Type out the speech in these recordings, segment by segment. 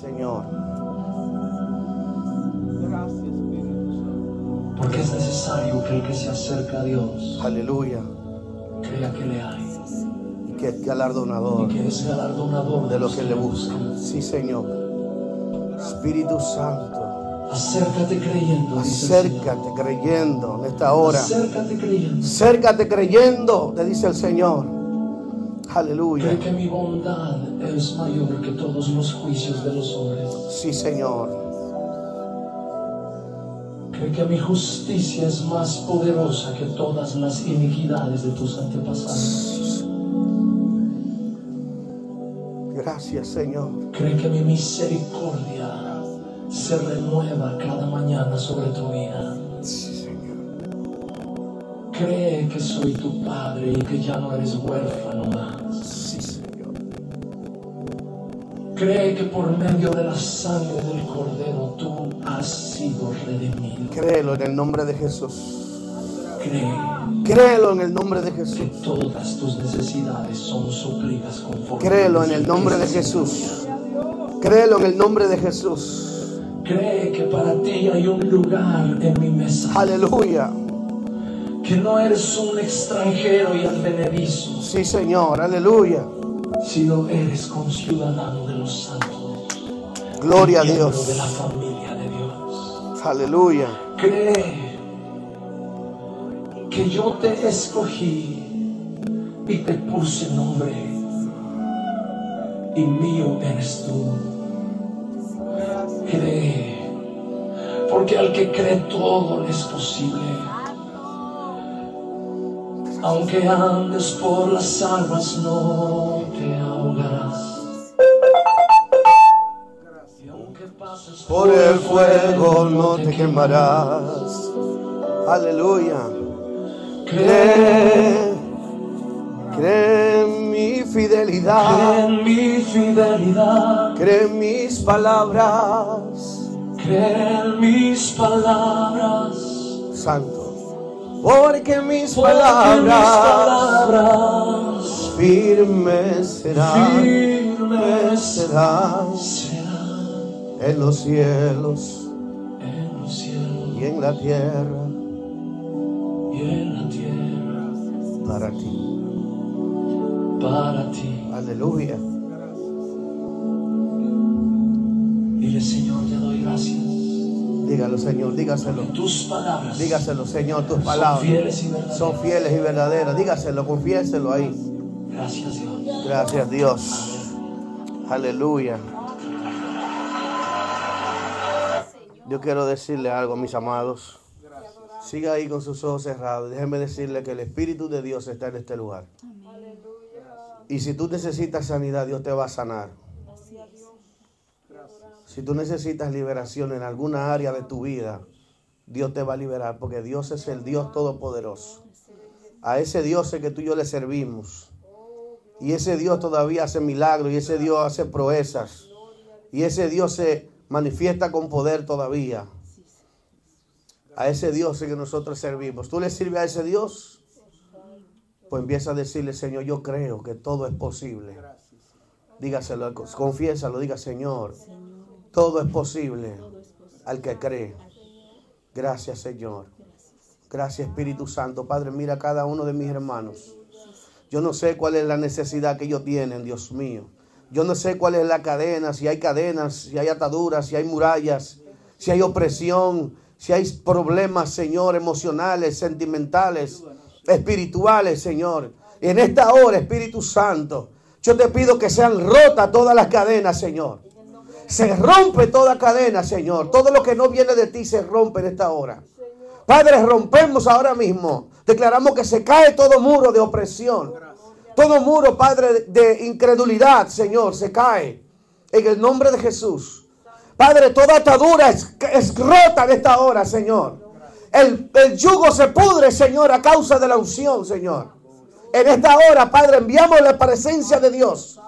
Señor. Gracias, Espíritu Santo. Porque es necesario que el que se acerca a Dios Aleluya. crea que le hay Y que es y galardonador que es galardonador de lo los que le busca. Sí, Señor. Espíritu Santo. Acércate creyendo. Acércate creyendo en esta hora. Acércate creyendo. Acércate creyendo, te dice el Señor. Aleluya. Que mi bondad es mayor que todos los juicios de los hombres. Sí, Señor. Cree que mi justicia es más poderosa que todas las iniquidades de tus antepasados. Gracias, Señor. Cree que mi misericordia se renueva cada mañana sobre tu vida. Cree que soy tu padre y que ya no eres huérfano más. Sí, Señor. Cree que por medio de la sangre del cordero tú has sido redimido. Créelo en el nombre de Jesús. Cree Créelo en el nombre de que Jesús. todas tus necesidades son suplidas conforme. Créelo en el nombre de. Jesús. Créelo en el nombre de Jesús. Cree que para ti hay un lugar en mi mesa. Aleluya. Que no eres un extranjero y advenedizo, Sí, Señor. Aleluya. sino eres conciudadano de los santos. Gloria a Dios. de la familia de Dios. Aleluya. Cree que yo te escogí y te puse nombre y mío eres tú. Cree, porque al que cree todo es posible. Aunque andes por las aguas no te ahogarás. Por el fuego no te quemarás. Aleluya. Cree, cree en mi fidelidad. Cree en mi fidelidad, Cree en mis palabras. cree en mis palabras, Santo. Porque mis palabras palabras firmes serán. serán serán en los cielos en los cielos y en la tierra y en la tierra para ti. para ti. Aleluya. Dile Señor, te doy gracias. Dígalo, Señor, dígaselo. Tus palabras Dígaselo, Señor, tus son palabras fieles y verdaderas. son fieles y verdaderas. Dígaselo, confiéselo ahí. Gracias Dios. Gracias, Dios. Aleluya. Yo quiero decirle algo, mis amados. Siga ahí con sus ojos cerrados. Déjeme decirle que el Espíritu de Dios está en este lugar. Y si tú necesitas sanidad, Dios te va a sanar. Si tú necesitas liberación en alguna área de tu vida, Dios te va a liberar porque Dios es el Dios todopoderoso. A ese Dios es que tú y yo le servimos. Y ese Dios todavía hace milagros y ese Dios hace proezas. Y ese Dios se manifiesta con poder todavía. A ese Dios es que nosotros servimos. ¿Tú le sirves a ese Dios? Pues empieza a decirle, Señor, yo creo que todo es posible. Dígaselo, confiésalo, diga, Señor, todo es posible al que cree. Gracias, Señor. Gracias, Espíritu Santo. Padre, mira a cada uno de mis hermanos. Yo no sé cuál es la necesidad que ellos tienen, Dios mío. Yo no sé cuál es la cadena, si hay cadenas, si hay ataduras, si hay murallas, si hay opresión, si hay problemas, Señor, emocionales, sentimentales, espirituales, Señor. En esta hora, Espíritu Santo, yo te pido que sean rotas todas las cadenas, Señor. Se rompe toda cadena, Señor. Todo lo que no viene de ti se rompe en esta hora. Padre, rompemos ahora mismo. Declaramos que se cae todo muro de opresión. Todo muro, Padre, de incredulidad, Señor, se cae. En el nombre de Jesús. Padre, toda atadura es, es rota en esta hora, Señor. El, el yugo se pudre, Señor, a causa de la unción, Señor. En esta hora, Padre, enviamos la presencia de Dios.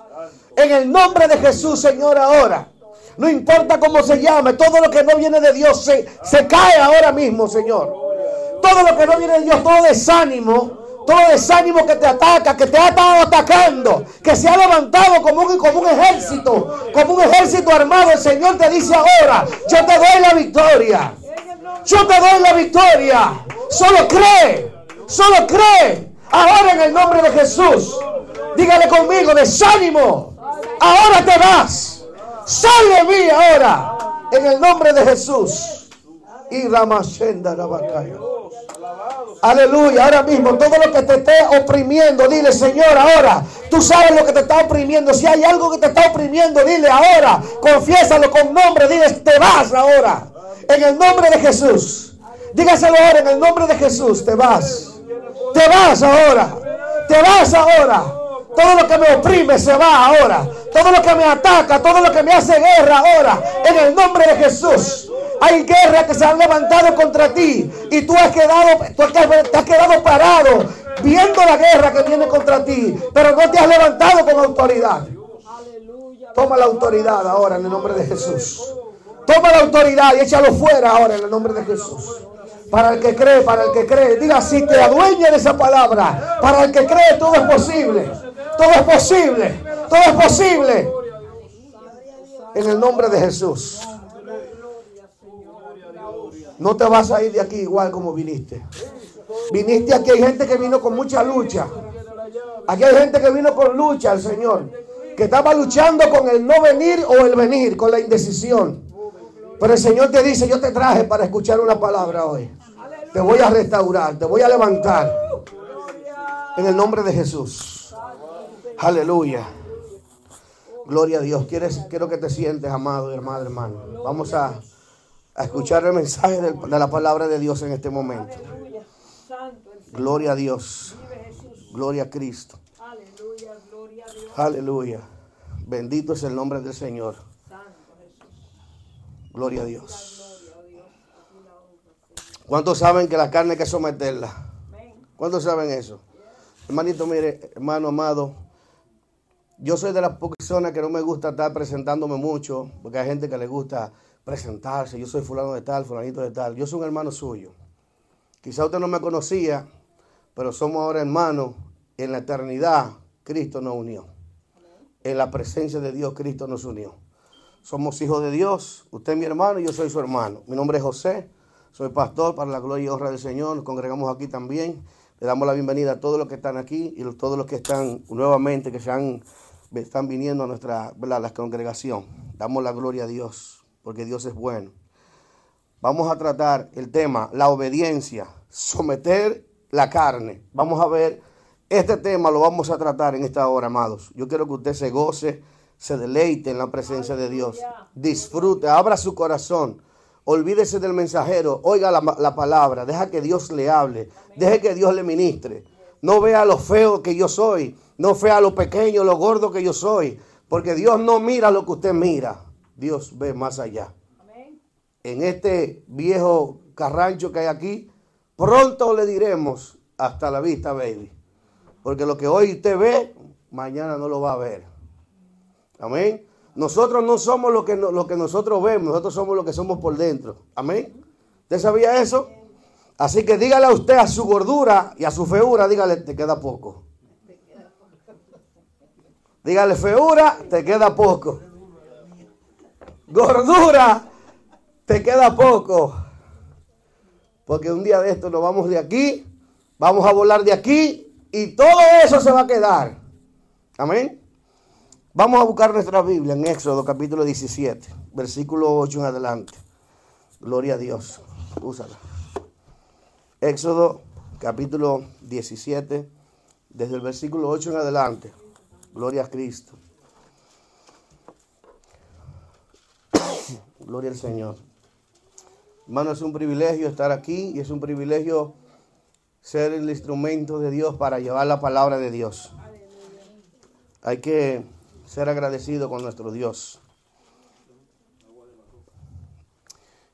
En el nombre de Jesús, Señor, ahora. No importa cómo se llame, todo lo que no viene de Dios se, se cae ahora mismo, Señor. Todo lo que no viene de Dios, todo desánimo, Todo desánimo que te ataca, que te ha estado atacando, que se ha levantado como un, como un ejército, como un ejército armado. El Señor te dice ahora, yo te doy la victoria. Yo te doy la victoria. Solo cree, solo cree. Ahora en el nombre de Jesús. Dígale conmigo, desánimo. Ahora te vas. Sal de mí ahora. En el nombre de Jesús. Y Ramashenda Rabakaya. Aleluya. Ahora mismo, todo lo que te esté oprimiendo, dile, Señor, ahora. Tú sabes lo que te está oprimiendo. Si hay algo que te está oprimiendo, dile ahora. Confiésalo con nombre. Dile, te vas ahora. En el nombre de Jesús. Dígaselo ahora en el nombre de Jesús. Te vas. Te vas ahora. Te vas ahora. Todo lo que me oprime se va ahora. Todo lo que me ataca, todo lo que me hace guerra ahora. En el nombre de Jesús. Hay guerras que se han levantado contra ti. Y tú has quedado, tú te has quedado parado viendo la guerra que viene contra ti. Pero no te has levantado con autoridad. Toma la autoridad ahora en el nombre de Jesús. Toma la autoridad y échalo fuera ahora en el nombre de Jesús. Para el que cree, para el que cree. Diga así, te adueña de esa palabra. Para el que cree, todo es posible. Todo es posible. Todo es posible. En el nombre de Jesús. No te vas a ir de aquí igual como viniste. Viniste aquí, hay gente que vino con mucha lucha. Aquí hay gente que vino con lucha al Señor. Que estaba luchando con el no venir o el venir, con la indecisión. Pero el Señor te dice, yo te traje para escuchar una palabra hoy. Te voy a restaurar, te voy a levantar. En el nombre de Jesús. Aleluya. Gloria a Dios. ¿Quieres, quiero que te sientes, amado hermano, hermano. Vamos a, a escuchar el mensaje del- de la palabra de Dios en este momento. Gloria a Dios. Gloria a Cristo. Aleluya. Gloria a Dios. Aleluya. Bendito es el nombre del Señor. Gloria a Dios. ¿Cuántos saben que la carne hay que someterla? ¿Cuántos saben eso? Hermanito, mire, hermano amado, yo soy de las personas que no me gusta estar presentándome mucho, porque hay gente que le gusta presentarse. Yo soy fulano de tal, fulanito de tal. Yo soy un hermano suyo. Quizá usted no me conocía, pero somos ahora hermanos. En la eternidad, Cristo nos unió. En la presencia de Dios, Cristo nos unió. Somos hijos de Dios. Usted es mi hermano y yo soy su hermano. Mi nombre es José. Soy pastor para la gloria y honra del Señor. Nos congregamos aquí también. Le damos la bienvenida a todos los que están aquí y a todos los que están nuevamente, que están viniendo a nuestra la congregación. Damos la gloria a Dios, porque Dios es bueno. Vamos a tratar el tema, la obediencia, someter la carne. Vamos a ver, este tema lo vamos a tratar en esta hora, amados. Yo quiero que usted se goce, se deleite en la presencia de Dios. Disfrute, abra su corazón. Olvídese del mensajero, oiga la, la palabra, deja que Dios le hable, deje que Dios le ministre. No vea lo feo que yo soy, no vea lo pequeño, lo gordo que yo soy, porque Dios no mira lo que usted mira, Dios ve más allá en este viejo carrancho que hay aquí, pronto le diremos hasta la vista, baby. Porque lo que hoy usted ve, mañana no lo va a ver. Amén. Nosotros no somos lo que, lo que nosotros vemos, nosotros somos lo que somos por dentro. Amén. ¿Usted sabía eso? Así que dígale a usted a su gordura y a su feura, dígale, te queda poco. Dígale, feura, te queda poco. Gordura, te queda poco. Porque un día de esto nos vamos de aquí, vamos a volar de aquí y todo eso se va a quedar. Amén. Vamos a buscar nuestra Biblia en Éxodo capítulo 17, versículo 8 en adelante. Gloria a Dios. Úsala. Éxodo capítulo 17, desde el versículo 8 en adelante. Gloria a Cristo. Gloria al Señor. Hermano, es un privilegio estar aquí y es un privilegio ser el instrumento de Dios para llevar la palabra de Dios. Hay que ser agradecido con nuestro Dios.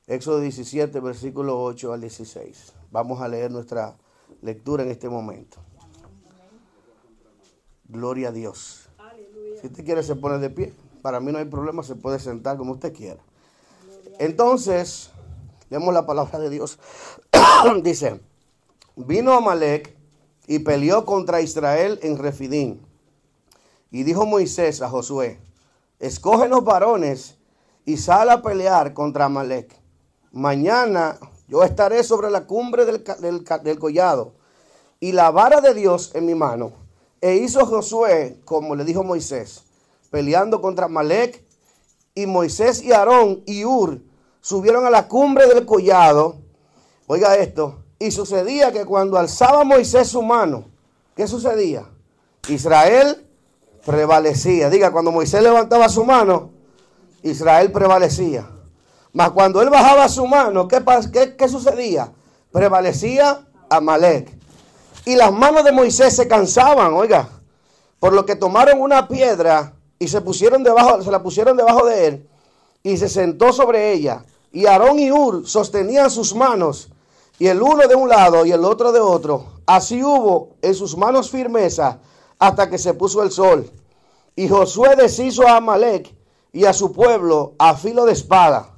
Éxodo 17, versículo 8 al 16. Vamos a leer nuestra lectura en este momento. Gloria a Dios. Si usted quiere se pone de pie. Para mí no hay problema, se puede sentar como usted quiera. Entonces, leemos la palabra de Dice, vino Amalek y peleó contra Israel en Refidín. Y dijo Moisés a Josué, escógenos varones y sal a pelear contra Amalek. Mañana yo estaré sobre la cumbre del collado y la vara de Dios en mi mano. E hizo Josué como le dijo Moisés, peleando contra Amalek. Y Moisés y Aarón y Ur subieron a la cumbre del collado. Oiga esto. Y sucedía que cuando alzaba Moisés su mano, ¿qué sucedía? Israel prevalecía. Diga, cuando Moisés levantaba su mano, Israel prevalecía. Mas cuando él bajaba su mano, ¿qué, qué- qué sucedía? Prevalecía Amalek. Y las manos de Moisés se cansaban, oiga, por lo que tomaron una piedra y se pusieron debajo, se la pusieron debajo de él y se sentó sobre ella. Y Aarón y Ur sostenían sus manos, y el uno de un lado y el otro de otro. Así hubo en sus manos firmeza hasta que se puso el sol. Y Josué deshizo a Amalek y a su pueblo a filo de espada.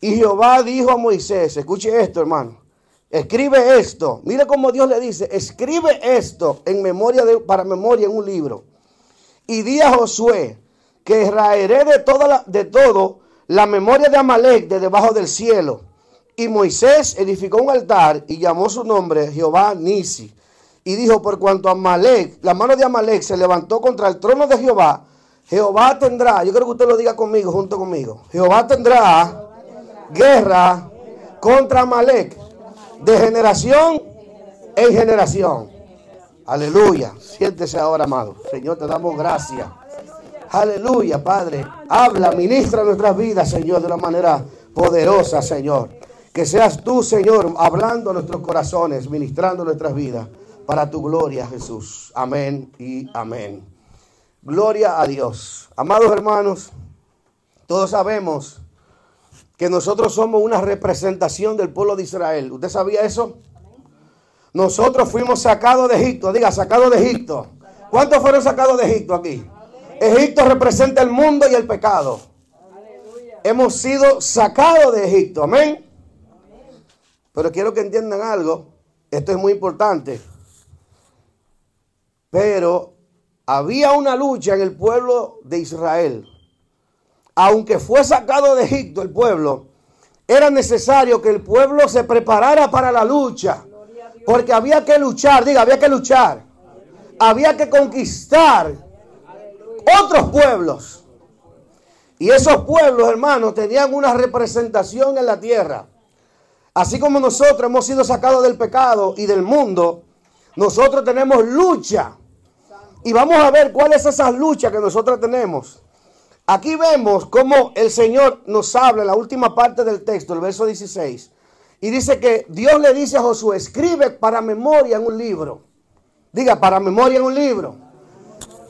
Y Jehová dijo a Moisés, escuche esto hermano, escribe esto. Mire cómo Dios le dice, escribe esto en memoria de, para memoria en un libro. Y di a Josué que raeré de, toda la, de todo la memoria de Amalek de debajo del cielo. Y Moisés edificó un altar y llamó su nombre Jehová Nisi. Y dijo, por cuanto Amalek, la mano de Amalek se levantó contra el trono de Jehová, Jehová tendrá, yo creo que usted lo diga conmigo, junto conmigo, Jehová tendrá guerra contra Amalek de generación en generación. Aleluya. Siéntese ahora, amado. Señor, te damos gracias. Aleluya, Padre. Habla, ministra nuestras vidas, Señor, de una manera poderosa, Señor. Que seas tú, Señor, hablando a nuestros corazones, ministrando nuestras vidas, para tu gloria, Jesús. Amén y amén. Gloria a Dios. Amados hermanos, todos sabemos que nosotros somos una representación del pueblo de Israel. ¿Usted sabía eso? Nosotros fuimos sacados de Egipto. Diga, sacados de Egipto. ¿Cuántos fueron sacados de Egipto aquí? Egipto representa el mundo y el pecado. Hemos sido sacados de Egipto. Amén. Pero quiero que entiendan algo. Esto es muy importante. Pero había una lucha en el pueblo de Israel. Aunque fue sacado de Egipto el pueblo, era necesario que el pueblo se preparara para la lucha. Porque había que luchar, diga, había que luchar. Había que conquistar otros pueblos. Y esos pueblos, hermanos, tenían una representación en la tierra. Así como nosotros hemos sido sacados del pecado y del mundo, nosotros tenemos lucha. Y vamos a ver cuál es esa lucha que nosotros tenemos. Aquí vemos cómo el Señor nos habla en la última parte del texto, el verso 16. Y dice que Dios le dice a Josué, escribe para memoria en un libro. Diga, para memoria en un libro.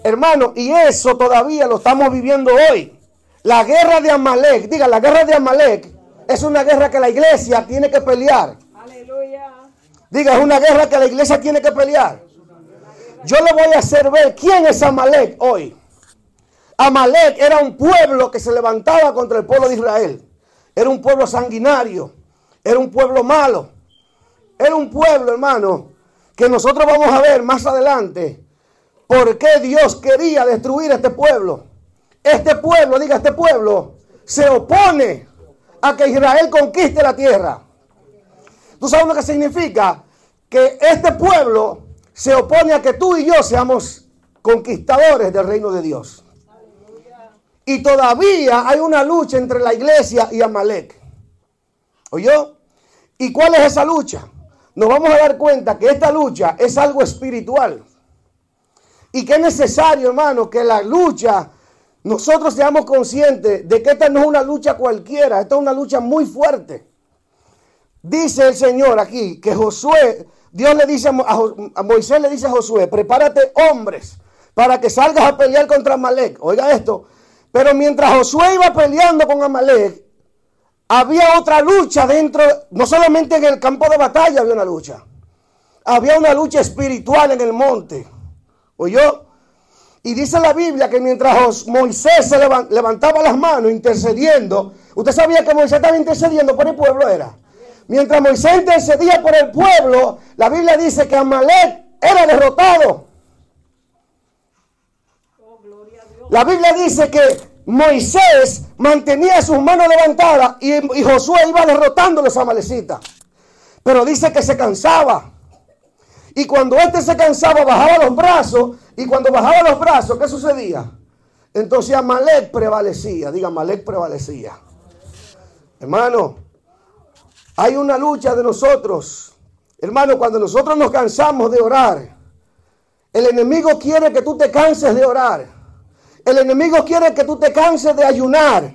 Hermano, y eso todavía lo estamos viviendo hoy. La guerra de Amalek, diga, la guerra de Amalek es una guerra que la iglesia tiene que pelear. Diga, es una guerra que la iglesia tiene que pelear. Yo le voy a hacer ver quién es Amalek hoy. Amalek era un pueblo que se levantaba contra el pueblo de Israel. Era un pueblo sanguinario. Era un pueblo malo. Era un pueblo, hermano, que nosotros vamos a ver más adelante por qué Dios quería destruir este pueblo. Este pueblo, diga, este pueblo se opone a que Israel conquiste la tierra. ¿Tú sabes lo que significa? Que este pueblo se opone a que tú y yo seamos conquistadores del reino de Dios. Y todavía hay una lucha entre la iglesia y Amalek. ¿Oyó? ¿Y cuál es esa lucha? Nos vamos a dar cuenta que esta lucha es algo espiritual. Y que es necesario, hermano, que la lucha, nosotros seamos conscientes de que esta no es una lucha cualquiera, esta es una lucha muy fuerte. Dice el Señor aquí que Josué, Dios le dice a, Moisés, le dice a Josué, prepárate hombres para que salgas a pelear contra Amalek. Oiga esto. Pero mientras Josué iba peleando con Amalek, había otra lucha dentro, no solamente en el campo de batalla había una lucha, había una lucha espiritual en el monte. ¿Oyó? Y dice la Biblia que mientras Moisés se levan- levantaba las manos intercediendo, usted sabía que Moisés estaba intercediendo por el pueblo, era. Mientras Moisés intercedía por el pueblo, la Biblia dice que Amalek era derrotado. La Biblia dice que Moisés mantenía sus manos levantadas y, Josué iba derrotando a los amalecitas. Pero dice que se cansaba. Y cuando este se cansaba, bajaba los brazos. Y cuando bajaba los brazos, ¿qué sucedía? Entonces Amalek prevalecía. Diga, Amalek prevalecía. Hermano, hay una lucha de nosotros. Hermano, cuando nosotros nos cansamos de orar, el enemigo quiere que tú te canses de orar. El enemigo quiere que tú te canses de ayunar.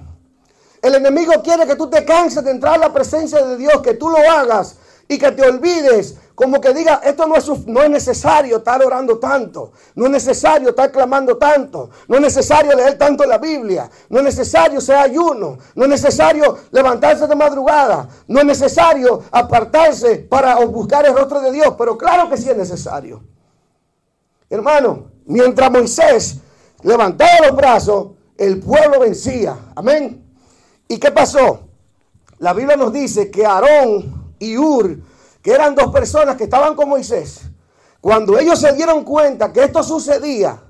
El enemigo quiere que tú te canses de entrar a la presencia de Dios, que tú lo hagas y que te olvides. Como que diga, esto no es, no es necesario estar orando tanto, no es necesario estar clamando tanto, no es necesario leer tanto la Biblia, no es necesario ser ayuno, no es necesario levantarse de madrugada, no es necesario apartarse para buscar el rostro de Dios, pero claro que sí es necesario. Hermano, mientras Moisés levantaba los brazos, el pueblo vencía. Amén. ¿Y qué pasó? La Biblia nos dice que Aarón y Ur, que eran dos personas que estaban con Moisés, cuando ellos se dieron cuenta que esto sucedía,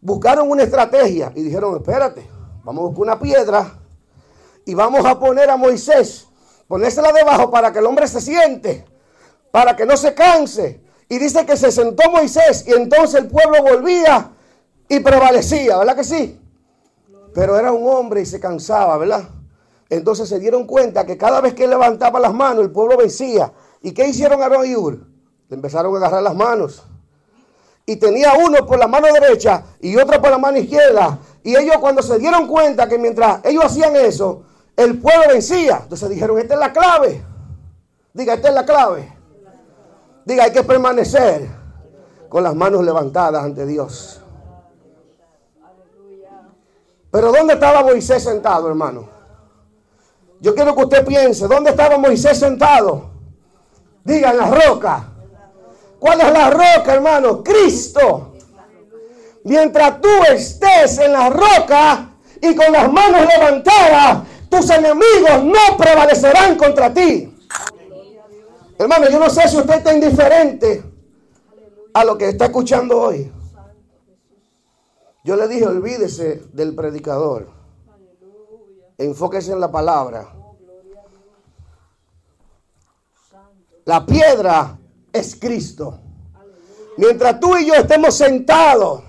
buscaron una estrategia y dijeron, espérate, vamos a buscar una piedra y vamos a poner a Moisés, ponérsela debajo para que el hombre se siente, para que no se canse. Y dice que se sentó Moisés y entonces el pueblo volvía y prevalecía, ¿verdad que sí? Pero era un hombre y se cansaba, ¿verdad? Entonces se dieron cuenta que cada vez que él levantaba las manos, el pueblo vencía. ¿Y qué hicieron Aarón y Ur? Le empezaron a agarrar las manos. Y tenía uno por la mano derecha y otro por la mano izquierda. Y ellos cuando se dieron cuenta que mientras ellos hacían eso, el pueblo vencía. Entonces dijeron, esta es la clave. Diga, esta es la clave. Diga, hay que permanecer con las manos levantadas ante Dios. Pero ¿dónde estaba Moisés sentado, hermano? Yo quiero que usted piense, ¿dónde estaba Moisés sentado? Diga, en la roca. ¿Cuál es la roca, hermano? Cristo. Mientras tú estés en la roca y con las manos levantadas, tus enemigos no prevalecerán contra ti. Hermano, yo no sé si usted está indiferente a lo que está escuchando hoy. Yo le dije, olvídese del predicador. Enfóquese en la palabra. La piedra es Cristo. Mientras tú y yo estemos sentados,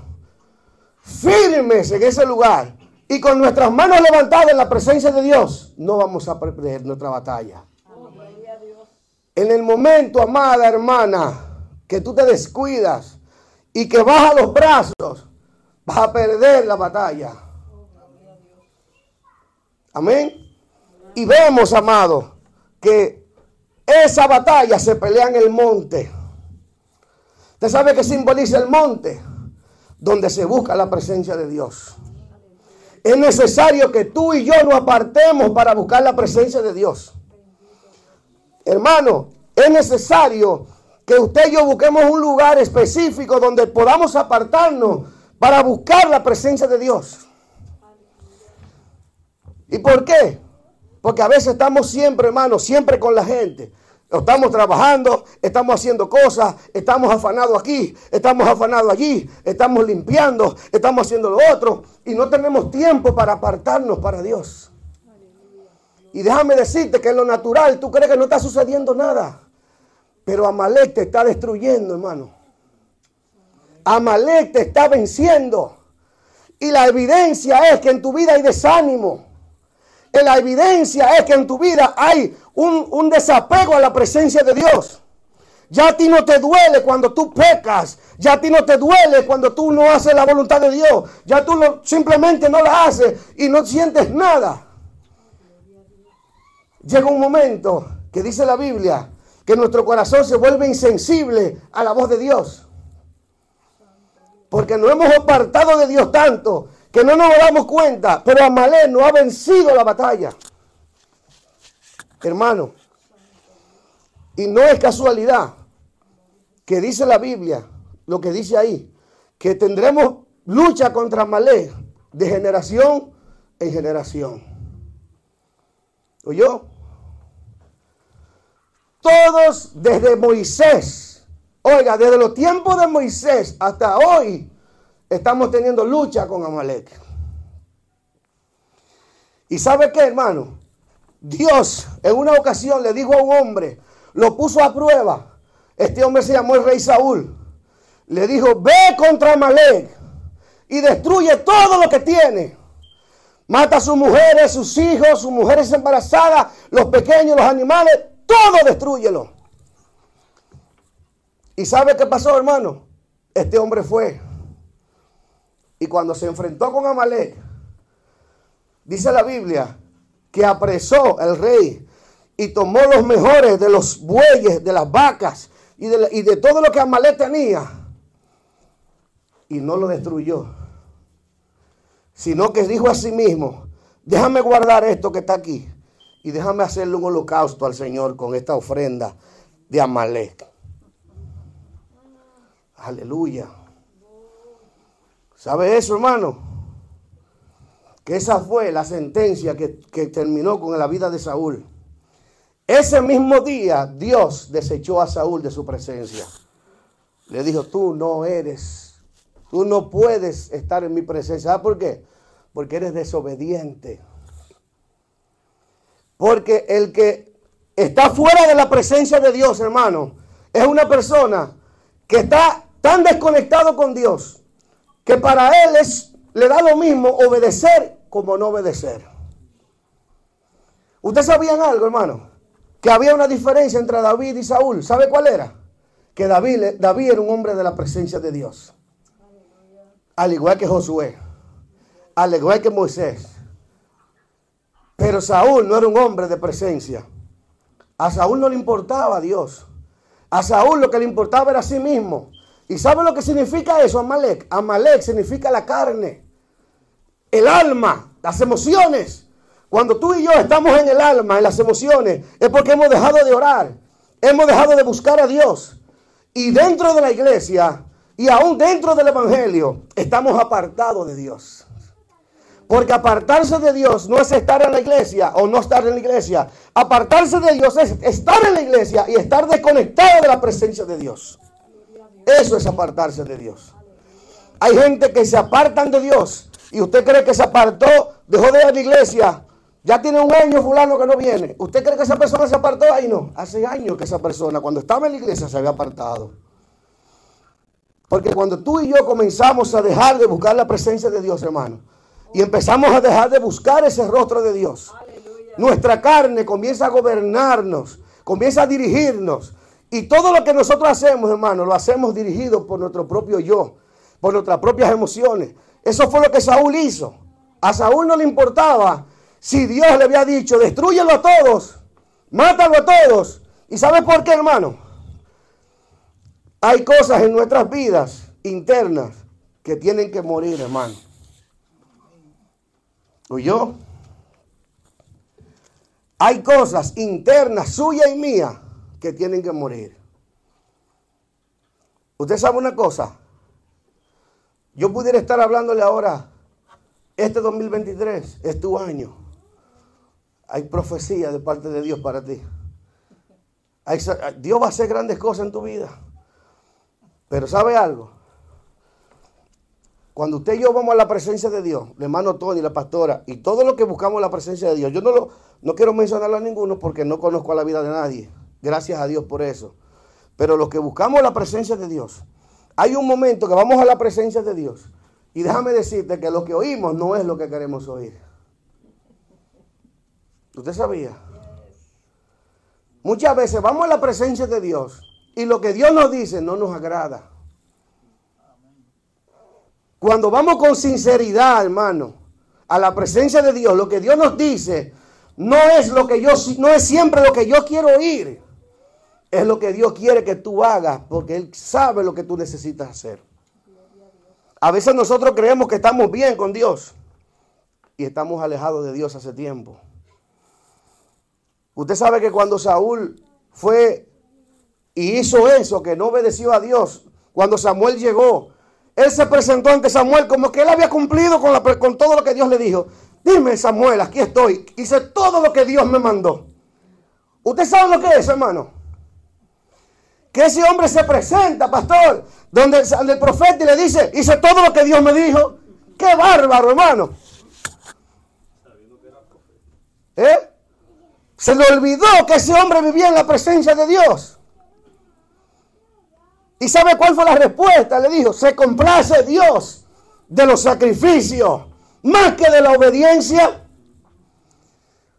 firmes en ese lugar y con nuestras manos levantadas en la presencia de Dios, no vamos a perder nuestra batalla. En el momento, amada hermana, que tú te descuidas y que bajas los brazos, vas a perder la batalla. Amén. Y vemos, amado, que esa batalla se pelea en el monte. ¿Usted sabe qué simboliza el monte? Donde se busca la presencia de Dios. Es necesario que tú y yo nos apartemos para buscar la presencia de Dios. Hermano, es necesario que usted y yo busquemos un lugar específico donde podamos apartarnos para buscar la presencia de Dios. ¿Y por qué? Porque a veces estamos siempre, hermano, siempre con la gente. Estamos trabajando, estamos haciendo cosas, estamos afanados aquí, estamos afanados allí, estamos limpiando, estamos haciendo lo otro y no tenemos tiempo para apartarnos para Dios. Y déjame decirte que en lo natural tú crees que no está sucediendo nada. Pero Amalek te está destruyendo, hermano. Amalek te está venciendo. Y la evidencia es que en tu vida hay desánimo. La evidencia es que en tu vida hay un, un desapego a la presencia de Dios. Ya a ti no te duele cuando tú pecas. Ya a ti no te duele cuando tú no haces la voluntad de Dios. Ya tú simplemente no la haces y no sientes nada. Llega un momento que dice la Biblia que nuestro corazón se vuelve insensible a la voz de Dios. Porque nos hemos apartado de Dios tanto que no nos damos cuenta. Pero Amalé no ha vencido la batalla. Hermano. Y no es casualidad que dice la Biblia, lo que dice ahí, que tendremos lucha contra Amalé de generación en generación. ¿Oyó? Todos desde Moisés Oiga, desde los tiempos de Moisés hasta hoy estamos teniendo lucha con Amalek. ¿Y sabe qué, hermano? Dios en una ocasión le dijo a un hombre, lo puso a prueba. Este hombre se llamó el rey Saúl. Le dijo, ve contra Amalek y destruye todo lo que tiene. Mata a sus mujeres, sus hijos, sus mujeres embarazadas, los pequeños, los animales, todo destruyelo. ¿Y sabe qué pasó, hermano? Este hombre fue. Y cuando se enfrentó con Amalek, dice la Biblia que apresó el rey y tomó los mejores de los bueyes, de las vacas y de, y de todo lo que Amalek tenía. Y no lo destruyó. Sino que dijo a sí mismo, déjame guardar esto que está aquí. Y déjame hacerle un holocausto al Señor con esta ofrenda de Amalek. Aleluya. ¿Sabe eso, hermano? Que esa fue la sentencia que, que terminó con la vida de Saúl. Ese mismo día Dios desechó a Saúl de su presencia. Le dijo, tú no eres, tú no puedes estar en mi presencia. ¿Sabes por qué? Porque eres desobediente. Porque el que está fuera de la presencia de Dios, hermano, es una persona que está tan desconectado con Dios que para él es, le da lo mismo obedecer como no obedecer. ¿Ustedes sabían algo, hermano? Que había una diferencia entre David y Saúl. ¿Sabe cuál era? Que David, David era un hombre de la presencia de Dios. Al igual que Josué. Al igual que Moisés. Pero Saúl no era un hombre de presencia. A Saúl no le importaba a Dios. A Saúl lo que le importaba era a sí mismo. ¿Y sabe lo que significa eso, Amalek? Amalek significa la carne, el alma, las emociones. Cuando tú y yo estamos en el alma, en las emociones, es porque hemos dejado de orar, hemos dejado de buscar a Dios. Y dentro de la iglesia y aún dentro del evangelio, estamos apartados de Dios. Porque apartarse de Dios no es estar en la iglesia o no estar en la iglesia. Apartarse de Dios es estar en la iglesia y estar desconectado de la presencia de Dios. Eso es apartarse de Dios. Hay gente que se apartan de Dios y usted cree que se apartó, dejó de ir a la iglesia. Ya tiene un año fulano que no viene. ¿Usted cree que esa persona se apartó? Ahí no. Hace años que esa persona cuando estaba en la iglesia se había apartado. Porque cuando tú y yo comenzamos a dejar de buscar la presencia de Dios, hermano, y empezamos a dejar de buscar ese rostro de Dios, nuestra carne comienza a gobernarnos, comienza a dirigirnos. Y todo lo que nosotros hacemos, hermano, lo hacemos dirigido por nuestro propio yo, por nuestras propias emociones. Eso fue lo que Saúl hizo. A Saúl no le importaba si Dios le había dicho, destruyelo a todos, mátalo a todos. ¿Y sabes por qué, hermano? Hay cosas en nuestras vidas internas que tienen que morir, hermano. ¿Oyó? Hay cosas internas, suya y mía, que tienen que morir. Usted sabe una cosa. Yo pudiera estar hablándole ahora, este 2023 es tu año. Hay profecía de parte de Dios para ti. Dios va a hacer grandes cosas en tu vida. Pero ¿sabe algo? Cuando usted y yo vamos a la presencia de Dios, el hermano Tony, la pastora, y todo lo que buscamos la presencia de Dios, yo no, lo, no quiero mencionarlo a ninguno porque no conozco la vida de nadie. Gracias a Dios por eso. Pero los que buscamos la presencia de Dios, hay un momento que vamos a la presencia de Dios. Y déjame decirte que lo que oímos no es lo que queremos oír. ¿Usted sabía? Muchas veces vamos a la presencia de Dios y lo que Dios nos dice no nos agrada. Cuando vamos con sinceridad, hermano, a la presencia de Dios, lo que Dios nos dice no es lo que yo no es siempre lo que yo quiero oír. Es lo que Dios quiere que tú hagas porque él sabe lo que tú necesitas hacer. A veces nosotros creemos que estamos bien con Dios y estamos alejados de Dios hace tiempo. Usted sabe que cuando Saúl fue y hizo eso, que no obedeció a Dios, cuando Samuel llegó, él se presentó ante Samuel como que él había cumplido con, todo lo que Dios le dijo. Dime, Samuel, aquí estoy. Hice todo lo que Dios me mandó. ¿Usted sabe lo que es, hermano? Que ese hombre se presenta, pastor, donde, el profeta y le dice, hice todo lo que Dios me dijo. ¡Qué bárbaro, hermano! ¿Eh? Se le olvidó que ese hombre vivía en la presencia de Dios. ¿Y sabe cuál fue la respuesta? Le dijo, se complace Dios de los sacrificios más que de la obediencia.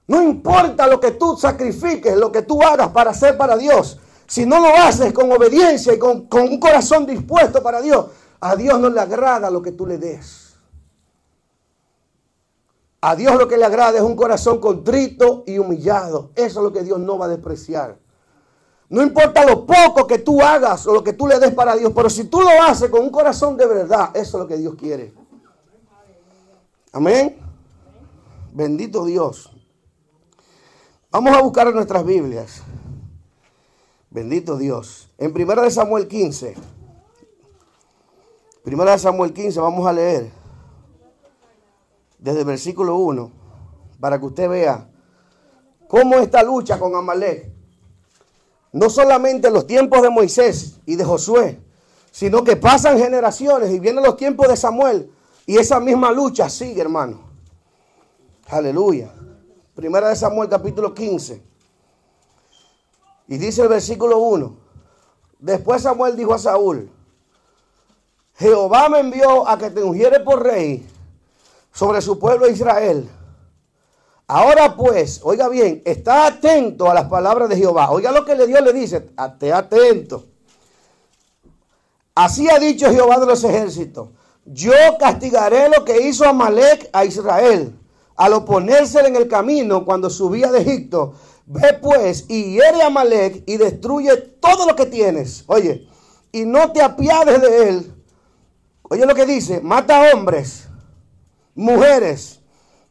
No importa lo que tú sacrifiques, lo que tú hagas para hacer para Dios. Si no lo haces con obediencia y con, un corazón dispuesto para Dios, a Dios no le agrada lo que tú le des. A Dios lo que le agrada es un corazón contrito y humillado. Eso es lo que Dios no va a despreciar. No importa lo poco que tú hagas o lo que tú le des para Dios, pero si tú lo haces con un corazón de verdad, eso es lo que Dios quiere. Amén. Bendito Dios. Vamos a buscar nuestras Biblias. Bendito Dios. En 1 Samuel 15. 1 Samuel 15 vamos a leer desde el versículo 1 para que usted vea cómo esta lucha con Amalek no solamente en los tiempos de Moisés y de Josué, sino que pasan generaciones y vienen los tiempos de Samuel y esa misma lucha sigue, hermano. Aleluya. Primera de Samuel capítulo 15. Y dice el versículo 1. Después Samuel dijo a Saúl, Jehová me envió a que te ungiere por rey sobre su pueblo Israel. Ahora pues, oiga bien, está atento a las palabras de Jehová. Oiga lo que Dios le dice, esté atento. Así ha dicho Jehová de los ejércitos. Yo castigaré lo que hizo Amalek a Israel al oponérsele en el camino cuando subía de Egipto. Ve pues y hiere a Amalek y destruye todo lo que tienes. Oye, y no te apiades de él. Oye lo que dice, mata hombres, mujeres,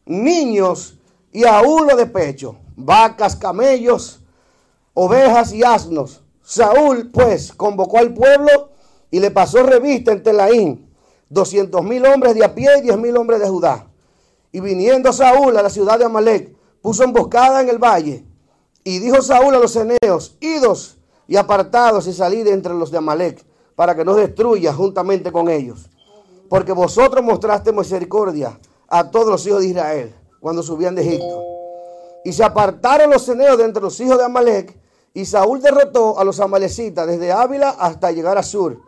niños y aún lo de pecho, vacas, camellos, ovejas y asnos. Saúl pues convocó al pueblo y le pasó revista en Telaín, doscientos mil hombres de a pie y diez mil hombres de Judá. Y viniendo Saúl a la ciudad de Amalek, puso emboscada en el valle. Y dijo Saúl a los eneos, idos y apartados y salid entre los de Amalek, para que no destruya juntamente con ellos. Porque vosotros mostraste misericordia a todos los hijos de Israel cuando subían de Egipto. Y se apartaron los ceneos de entre los hijos de Amalek, y Saúl derrotó a los amalecitas desde Ávila hasta llegar a Sur,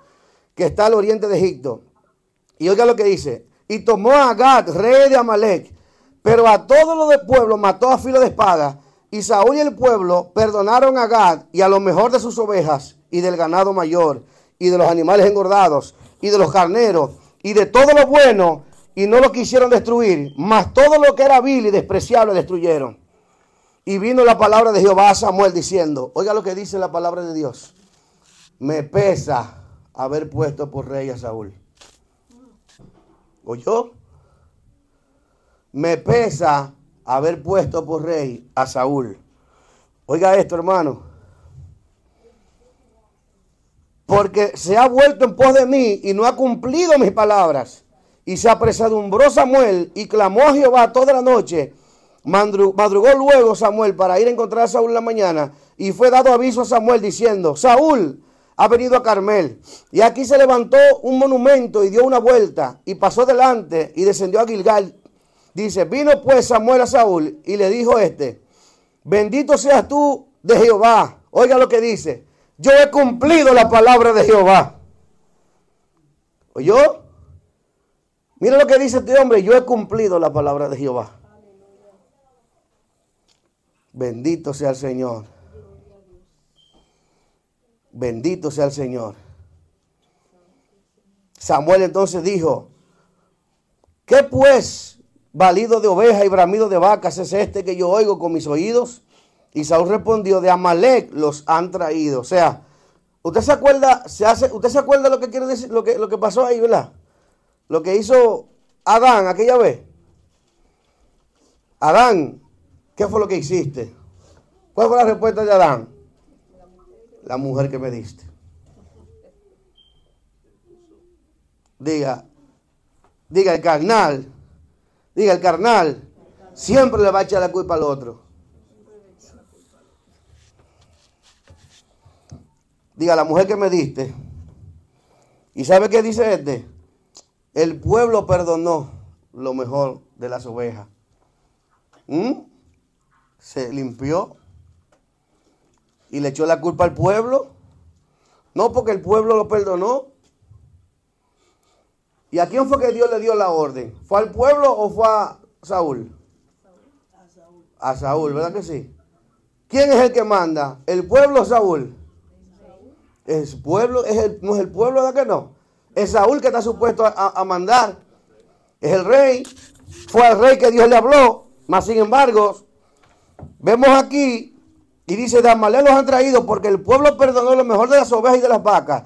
que está al oriente de Egipto. Y oiga lo que dice, y tomó a Gad, rey de Amalek, pero a todos los del pueblo mató a filo de espada, y Saúl y el pueblo perdonaron a Gad y a lo mejor de sus ovejas, y del ganado mayor, y de los animales engordados, y de los carneros, y de todo lo bueno, y no lo quisieron destruir, mas todo lo que era vil y despreciable destruyeron. Y vino la palabra de Jehová a Samuel diciendo, oiga lo que dice la palabra de Dios, me pesa haber puesto por rey a Saúl. ¿Oyó? Me pesa haber puesto por rey a Saúl. Oiga esto, hermano. Porque se ha vuelto en pos de mí y no ha cumplido mis palabras. Y se apresadumbró Samuel y clamó a Jehová toda la noche. Madrugó luego Samuel para ir a encontrar a Saúl en la mañana. Y fue dado aviso a Samuel diciendo, Saúl ha venido a Carmel. Y aquí se levantó un monumento y dio una vuelta. Y pasó delante y descendió a Gilgal. Dice, vino pues Samuel a Saúl y le dijo este, bendito seas tú de Jehová. Oiga lo que dice, yo he cumplido la palabra de Jehová. ¿Oyó? Mira lo que dice este hombre, yo he cumplido la palabra de Jehová. Bendito sea el Señor. Bendito sea el Señor. Samuel entonces dijo, ¿qué pues valido de oveja y bramido de vacas es este que yo oigo con mis oídos? Y Saúl respondió, de Amalek los han traído. O sea, ¿usted se acuerda, se hace, usted se acuerda lo que quiere decir, lo que, lo que pasó ahí, verdad? Lo que hizo Adán aquella vez. Adán, ¿qué fue lo que hiciste? ¿Cuál fue la respuesta de Adán? La mujer que me diste. Diga, diga el carnal, diga el carnal, siempre le va a echar la culpa al otro. Diga, la mujer que me diste. ¿Y sabe qué dice este? El pueblo perdonó lo mejor de las ovejas. ¿Mm? Se limpió y le echó la culpa al pueblo. No porque el pueblo lo perdonó. ¿Y a quién fue que Dios le dio la orden? ¿Fue al pueblo o fue a Saúl? A Saúl, ¿verdad que sí? ¿Quién es el que manda? ¿El pueblo o Saúl? El pueblo, es el, no es el pueblo, ¿verdad que no? Es Saúl que está supuesto a, mandar. Es el rey. Fue al rey que Dios le habló. Mas sin embargo, vemos aquí y dice, de Amalek los han traído porque el pueblo perdonó lo mejor de las ovejas y de las vacas.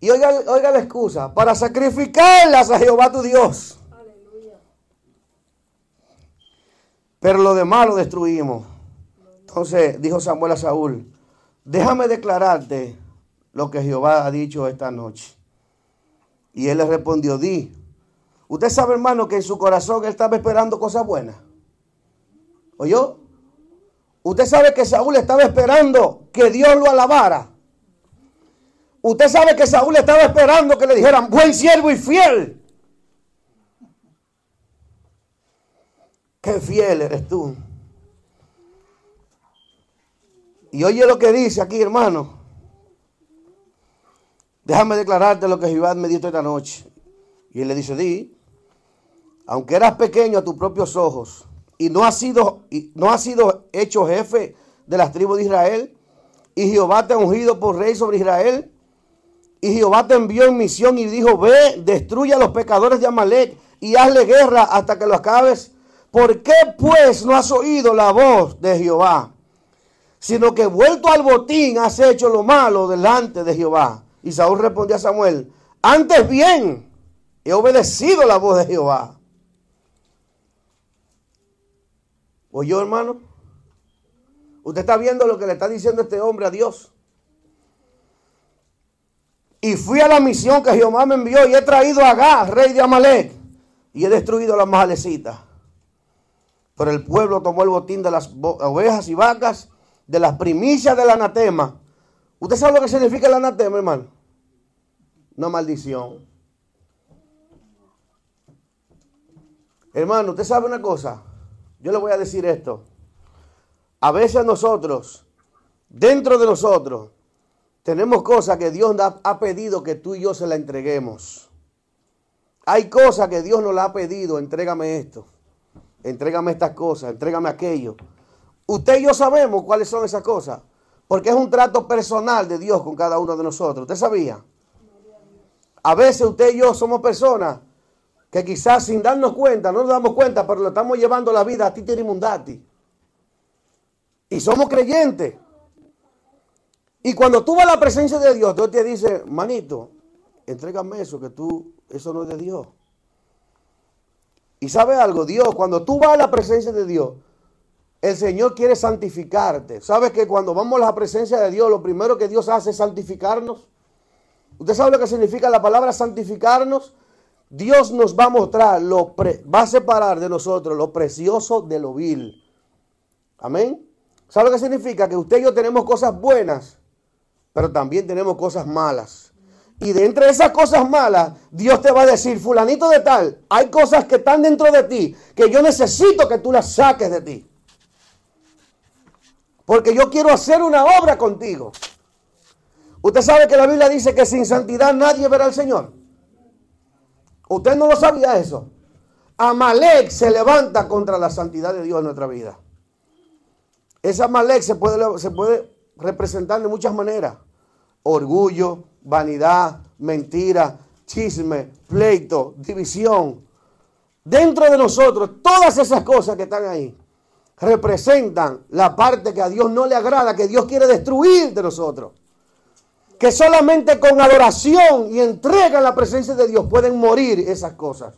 Y oiga, oiga la excusa, para sacrificarlas a Jehová tu Dios. Aleluya. Pero lo demás lo destruimos. Entonces dijo Samuel a Saúl, déjame declararte lo que Jehová ha dicho esta noche. Y él le respondió, di. Usted sabe, hermano, que en su corazón él estaba esperando cosas buenas. ¿Oyó? Usted sabe que Saúl estaba esperando que Dios lo alabara. Usted sabe que Saúl estaba esperando que le dijeran, buen siervo y fiel. Qué fiel eres tú. Y oye lo que dice aquí, hermano. Déjame declararte lo que Jehová me dijo esta noche. Y él le dice, di, aunque eras pequeño a tus propios ojos y no has sido, y no has sido hecho jefe de las tribus de Israel, y Jehová te ha ungido por rey sobre Israel, y Jehová te envió en misión y dijo, ve, destruye a los pecadores de Amalek y hazle guerra hasta que lo acabes. ¿Por qué pues no has oído la voz de Jehová? Sino que vuelto al botín has hecho lo malo delante de Jehová. Y Saúl respondió a Samuel, antes bien, he obedecido la voz de Jehová. ¿Oyó, hermano? Usted está viendo lo que le está diciendo este hombre a Dios. Y fui a la misión que Jehová me envió y he traído a Agag, rey de Amalek, y he destruido a las majalecitas. Pero el pueblo tomó el botín de las ovejas y vacas, de las primicias del anatema. ¿Usted sabe lo que significa el anatema, hermano? Una maldición. Hermano, usted sabe una cosa. Yo le voy a decir esto. A veces nosotros, dentro de nosotros, tenemos cosas que Dios ha pedido que tú y yo se la entreguemos. Hay cosas que Dios nos la ha pedido, entrégame esto, entrégame estas cosas, entrégame aquello. Usted y yo sabemos cuáles son esas cosas, porque es un trato personal de Dios con cada uno de nosotros. ¿Usted sabía? A veces usted y yo somos personas que quizás sin darnos cuenta, no nos damos cuenta, pero lo estamos llevando la vida a ti mundati. Y somos creyentes. Y cuando tú vas a la presencia de Dios, Dios te dice, manito, entrégame eso, que tú, eso no es de Dios. Y sabe algo, Dios, cuando tú vas a la presencia de Dios, el Señor quiere santificarte. ¿Sabes que cuando vamos a la presencia de Dios, lo primero que Dios hace es santificarnos? ¿Usted sabe lo que significa la palabra santificarnos? Dios nos va a mostrar, lo va a separar de nosotros lo precioso de lo vil. Amén. ¿Sabe lo que significa? Que usted y yo tenemos cosas buenas, pero también tenemos cosas malas. Y de entre esas cosas malas, Dios te va a decir, fulanito de tal, hay cosas que están dentro de ti que yo necesito que tú las saques de ti. Porque yo quiero hacer una obra contigo. Usted sabe que la Biblia dice que sin santidad nadie verá al Señor. Usted no lo sabía eso. Amalek se levanta contra la santidad de Dios en nuestra vida. Ese Amalek se puede, se puede representar de muchas maneras. Orgullo, vanidad, mentira, chisme, pleito, división. Dentro de nosotros, todas esas cosas que están ahí representan la parte que a Dios no le agrada, que Dios quiere destruir de nosotros. Que solamente con adoración y entrega en la presencia de Dios pueden morir esas cosas.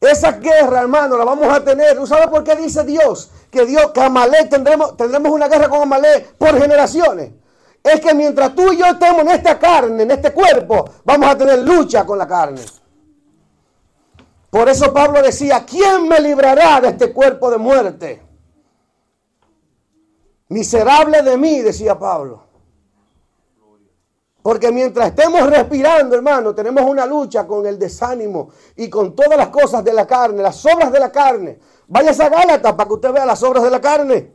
Esa guerra, hermano, la vamos a tener. ¿Tú sabes por qué dice Dios? Que Dios, que Amalek tendremos, tendremos una guerra con Amalek por generaciones. Es que mientras tú y yo estemos en esta carne, en este cuerpo, vamos a tener lucha con la carne. Por eso Pablo decía, ¿quién me librará de este cuerpo de muerte? Miserable de mí, decía Pablo. Porque mientras estemos respirando, hermano, tenemos una lucha con el desánimo y con todas las cosas de la carne, las obras de la carne. Váyase a Gálatas para que usted vea las obras de la carne.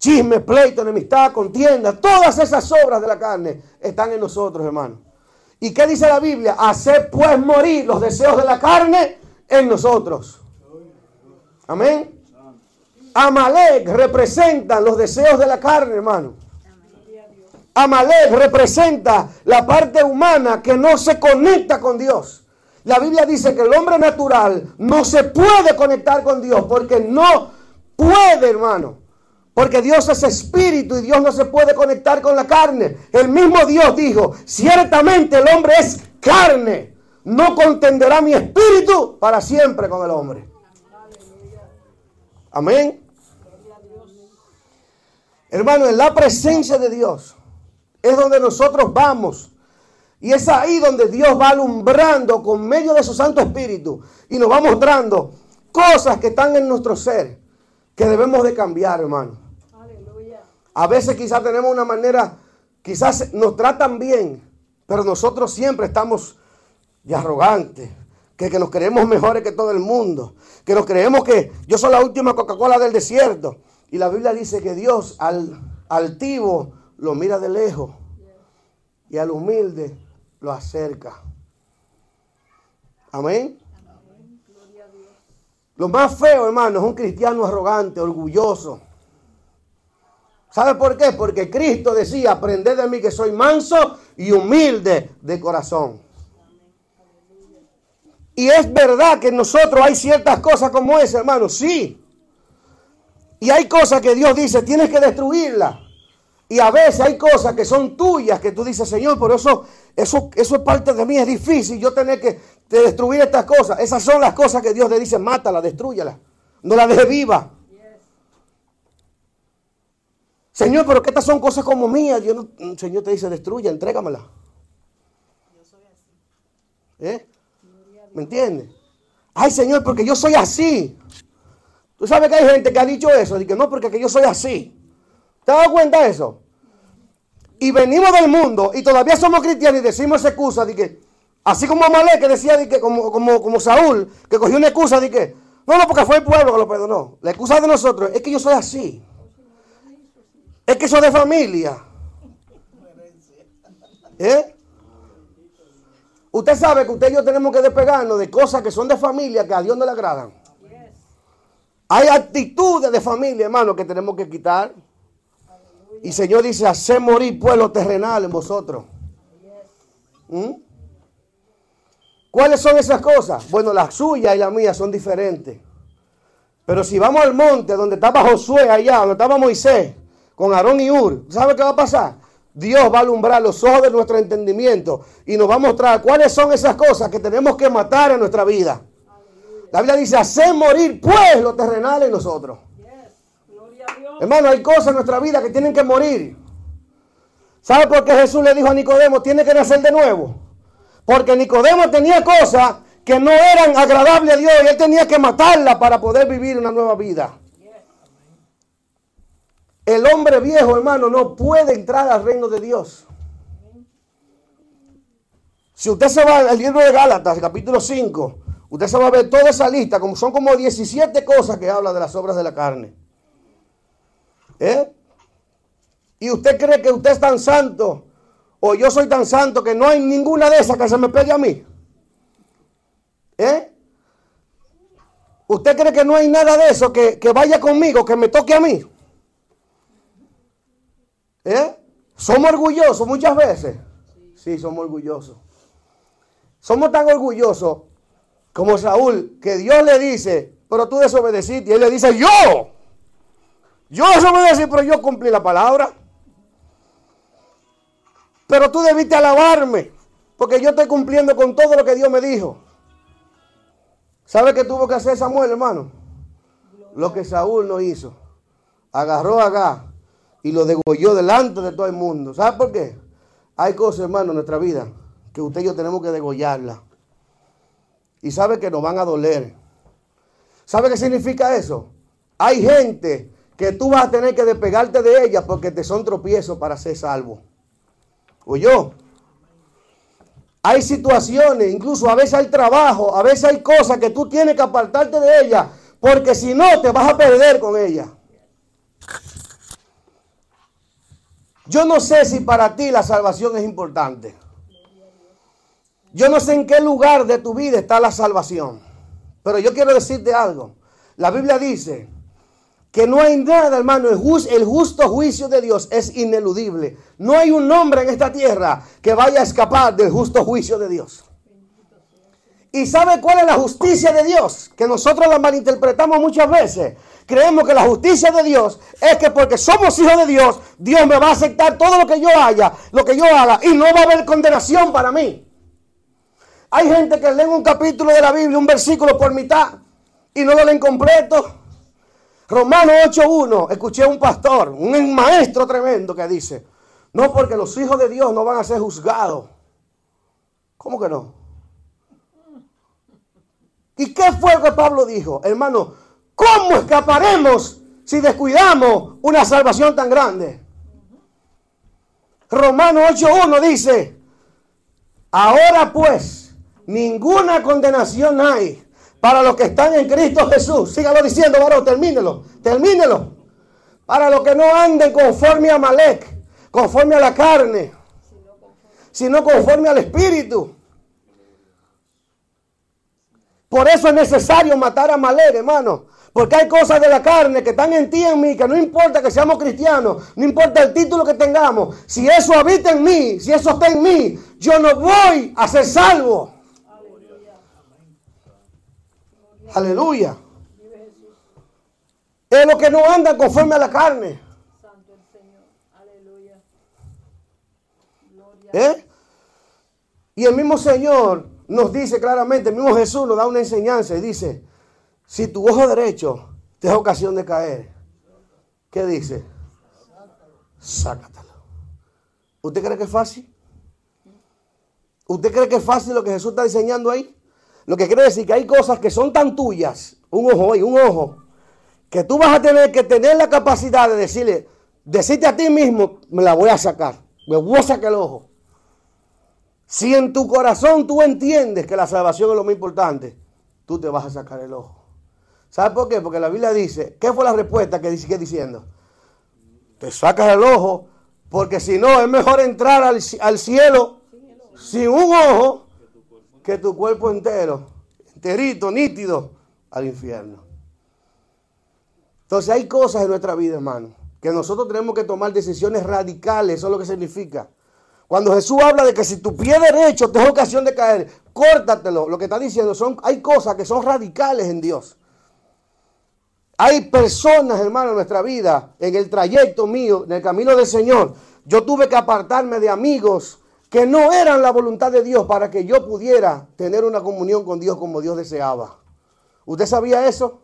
Chisme, pleito, enemistad, contienda, todas esas obras de la carne están en nosotros, hermano. ¿Y qué dice la Biblia? Hacer pues morir los deseos de la carne en nosotros. Amén. Amalek representa los deseos de la carne, hermano. Amalek representa la parte humana que no se conecta con Dios. La Biblia dice que el hombre natural no se puede conectar con Dios porque no puede, hermano. Porque Dios es espíritu y Dios no se puede conectar con la carne. El mismo Dios dijo, ciertamente el hombre es carne. No contenderá mi espíritu para siempre con el hombre. Amén. Hermano, en la presencia de Dios es donde nosotros vamos. Y es ahí donde Dios va alumbrando con medio de su Santo Espíritu y nos va mostrando cosas que están en nuestro ser que debemos de cambiar, hermano. Aleluya. A veces quizás tenemos una manera, quizás nos tratan bien, pero nosotros siempre estamos de arrogantes, que, que nos creemos mejores que todo el mundo, que nos creemos que yo soy la última Coca-Cola del desierto. Y la Biblia dice que Dios al altivo lo mira de lejos y al humilde lo acerca. Amén. Lo más feo, hermano, es un cristiano arrogante, orgulloso. ¿Sabe por qué? Porque Cristo decía, aprended de mí que soy manso y humilde de corazón. Y es verdad que en nosotros hay ciertas cosas como esa, hermano, sí. Y hay cosas que Dios dice, tienes que destruirlas. Y a veces hay cosas que son tuyas que tú dices, Señor, por eso, eso, eso es parte de mí, es difícil yo tener que de destruir estas cosas. Esas son las cosas que Dios le dice, mátala, destruyala. No la deje viva. Señor, pero que estas son cosas como mías. Dios no- Señor te dice, destruya, entrégamela. ¿Eh? ¿Me entiendes? Ay, Señor, porque yo soy así. Tú sabes que hay gente que ha dicho eso, de que no, porque que yo soy así. ¿Te has dado cuenta de eso? Y venimos del mundo y todavía somos cristianos y decimos esa excusa de que, así como Amalek que decía de como, como, como Saúl, que cogió una excusa de que, no, no, porque fue el pueblo que lo perdonó. La excusa de nosotros es que yo soy así. Es que soy de familia. ¿Eh? Usted sabe que usted y yo tenemos que despegarnos de cosas que son de familia que a Dios no le agradan. Hay actitudes de familia, hermano, que tenemos que quitar. Y Señor dice, hacer morir pueblo terrenal en vosotros. ¿Mm? ¿Cuáles son esas cosas? Bueno, las suyas y las mías son diferentes. Pero si vamos al monte donde estaba Josué allá, donde estaba Moisés, con Aarón y Ur, ¿sabe qué va a pasar? Dios va a alumbrar los ojos de nuestro entendimiento y nos va a mostrar cuáles son esas cosas que tenemos que matar en nuestra vida. La Biblia dice, hacer morir pues lo terrenal en nosotros. Hermano, hay cosas en nuestra vida que tienen que morir. ¿Sabe por qué Jesús le dijo a Nicodemo, tiene que nacer de nuevo? Porque Nicodemo tenía cosas que no eran agradables a Dios y él tenía que matarlas para poder vivir una nueva vida. El hombre viejo, hermano, no puede entrar al reino de Dios. Si usted se va al libro de Gálatas, capítulo 5, usted se va a ver toda esa lista, como son como 17 cosas que habla de las obras de la carne. ¿Eh? Y usted cree que usted es tan santo, o yo soy tan santo, que no hay ninguna de esas que se me pegue a mí. ¿Eh? ¿Usted cree que no hay nada de eso que, que vaya conmigo, que me toque a mí? ¿Eh? ¿Somos orgullosos muchas veces? Sí, somos orgullosos. Somos tan orgullosos como Saúl, que Dios le dice, pero tú desobedeciste. Y él le dice, yo, yo desobedecí, pero yo cumplí la palabra. Pero tú debiste alabarme, porque yo estoy cumpliendo con todo lo que Dios me dijo. ¿Sabe qué tuvo que hacer Samuel, hermano? Lo que Saúl no hizo. Agarró a Agá y lo degolló delante de todo el mundo. ¿Sabe por qué? Hay cosas, hermano, en nuestra vida que usted y yo tenemos que degollarla. Y sabe que nos van a doler. ¿Sabe qué significa eso? Hay gente que tú vas a tener que despegarte de ella porque te son tropiezos para ser salvo. Yo. Hay situaciones, incluso a veces hay trabajo, a veces hay cosas que tú tienes que apartarte de ellas, porque si no te vas a perder con ellas. Yo no sé si para ti la salvación es importante. Yo no sé en qué lugar de tu vida está la salvación. Pero yo quiero decirte algo. La Biblia dice que no hay nada, hermano. El, justo juicio de Dios es ineludible. No hay un hombre en esta tierra que vaya a escapar del justo juicio de Dios. ¿Y sabe cuál es la justicia de Dios? Que nosotros la malinterpretamos muchas veces. Creemos que la justicia de Dios es que porque somos hijos de Dios, Dios me va a aceptar todo lo que yo haya, lo que yo haga, y no va a haber condenación para mí. Hay gente que lee un capítulo de la Biblia, un versículo por mitad, y no lo leen completo. Romano 8.1, escuché a un pastor, un maestro tremendo que dice, no porque los hijos de Dios no van a ser juzgados. ¿Cómo que no? ¿Y qué fue lo que Pablo dijo? Hermano, ¿cómo escaparemos si descuidamos una salvación tan grande? Romano 8.1 dice, ahora pues, ninguna condenación hay para los que están en Cristo Jesús. Sígalo diciendo, varón, termínelo, termínelo. Para los que no anden conforme a Malek, conforme a la carne, sino conforme al Espíritu. Por eso es necesario matar a Malek, hermano. Porque hay cosas de la carne que están en ti en mí, que no importa que seamos cristianos, no importa el título que tengamos, si eso habita en mí, si eso está en mí, yo no voy a ser salvo. Aleluya. Es lo que no anda conforme a la carne. Santo el Señor. Aleluya. Gloria. ¿Eh? Y el mismo Señor nos dice claramente, el mismo Jesús nos da una enseñanza y dice, si tu ojo derecho te da ocasión de caer, ¿qué dice? Sácatelo. ¿Usted cree que es fácil? ¿Usted cree que es fácil lo que Jesús está diseñando ahí? Lo que quiere decir que hay cosas que son tan tuyas, un ojo y un ojo, que tú vas a tener que tener la capacidad de decirle, decirte a ti mismo, me la voy a sacar, me voy a sacar el ojo. Si en tu corazón tú entiendes que la salvación es lo más importante, tú te vas a sacar el ojo. ¿Sabes por qué? Porque la Biblia dice, ¿qué fue la respuesta que sigue diciendo? Te sacas el ojo, porque si no es mejor entrar al, al cielo sin un ojo que tu cuerpo entero, enterito, nítido, al infierno. Entonces hay cosas en nuestra vida, hermano, que nosotros tenemos que tomar decisiones radicales, eso es lo que significa. Cuando Jesús habla de que si tu pie derecho te da ocasión de caer, córtatelo. Lo que está diciendo son, hay cosas que son radicales en Dios. Hay personas, hermano, en nuestra vida, en el trayecto mío, en el camino del Señor. Yo tuve que apartarme de amigos que no eran la voluntad de Dios para que yo pudiera tener una comunión con Dios como Dios deseaba. ¿Usted sabía eso?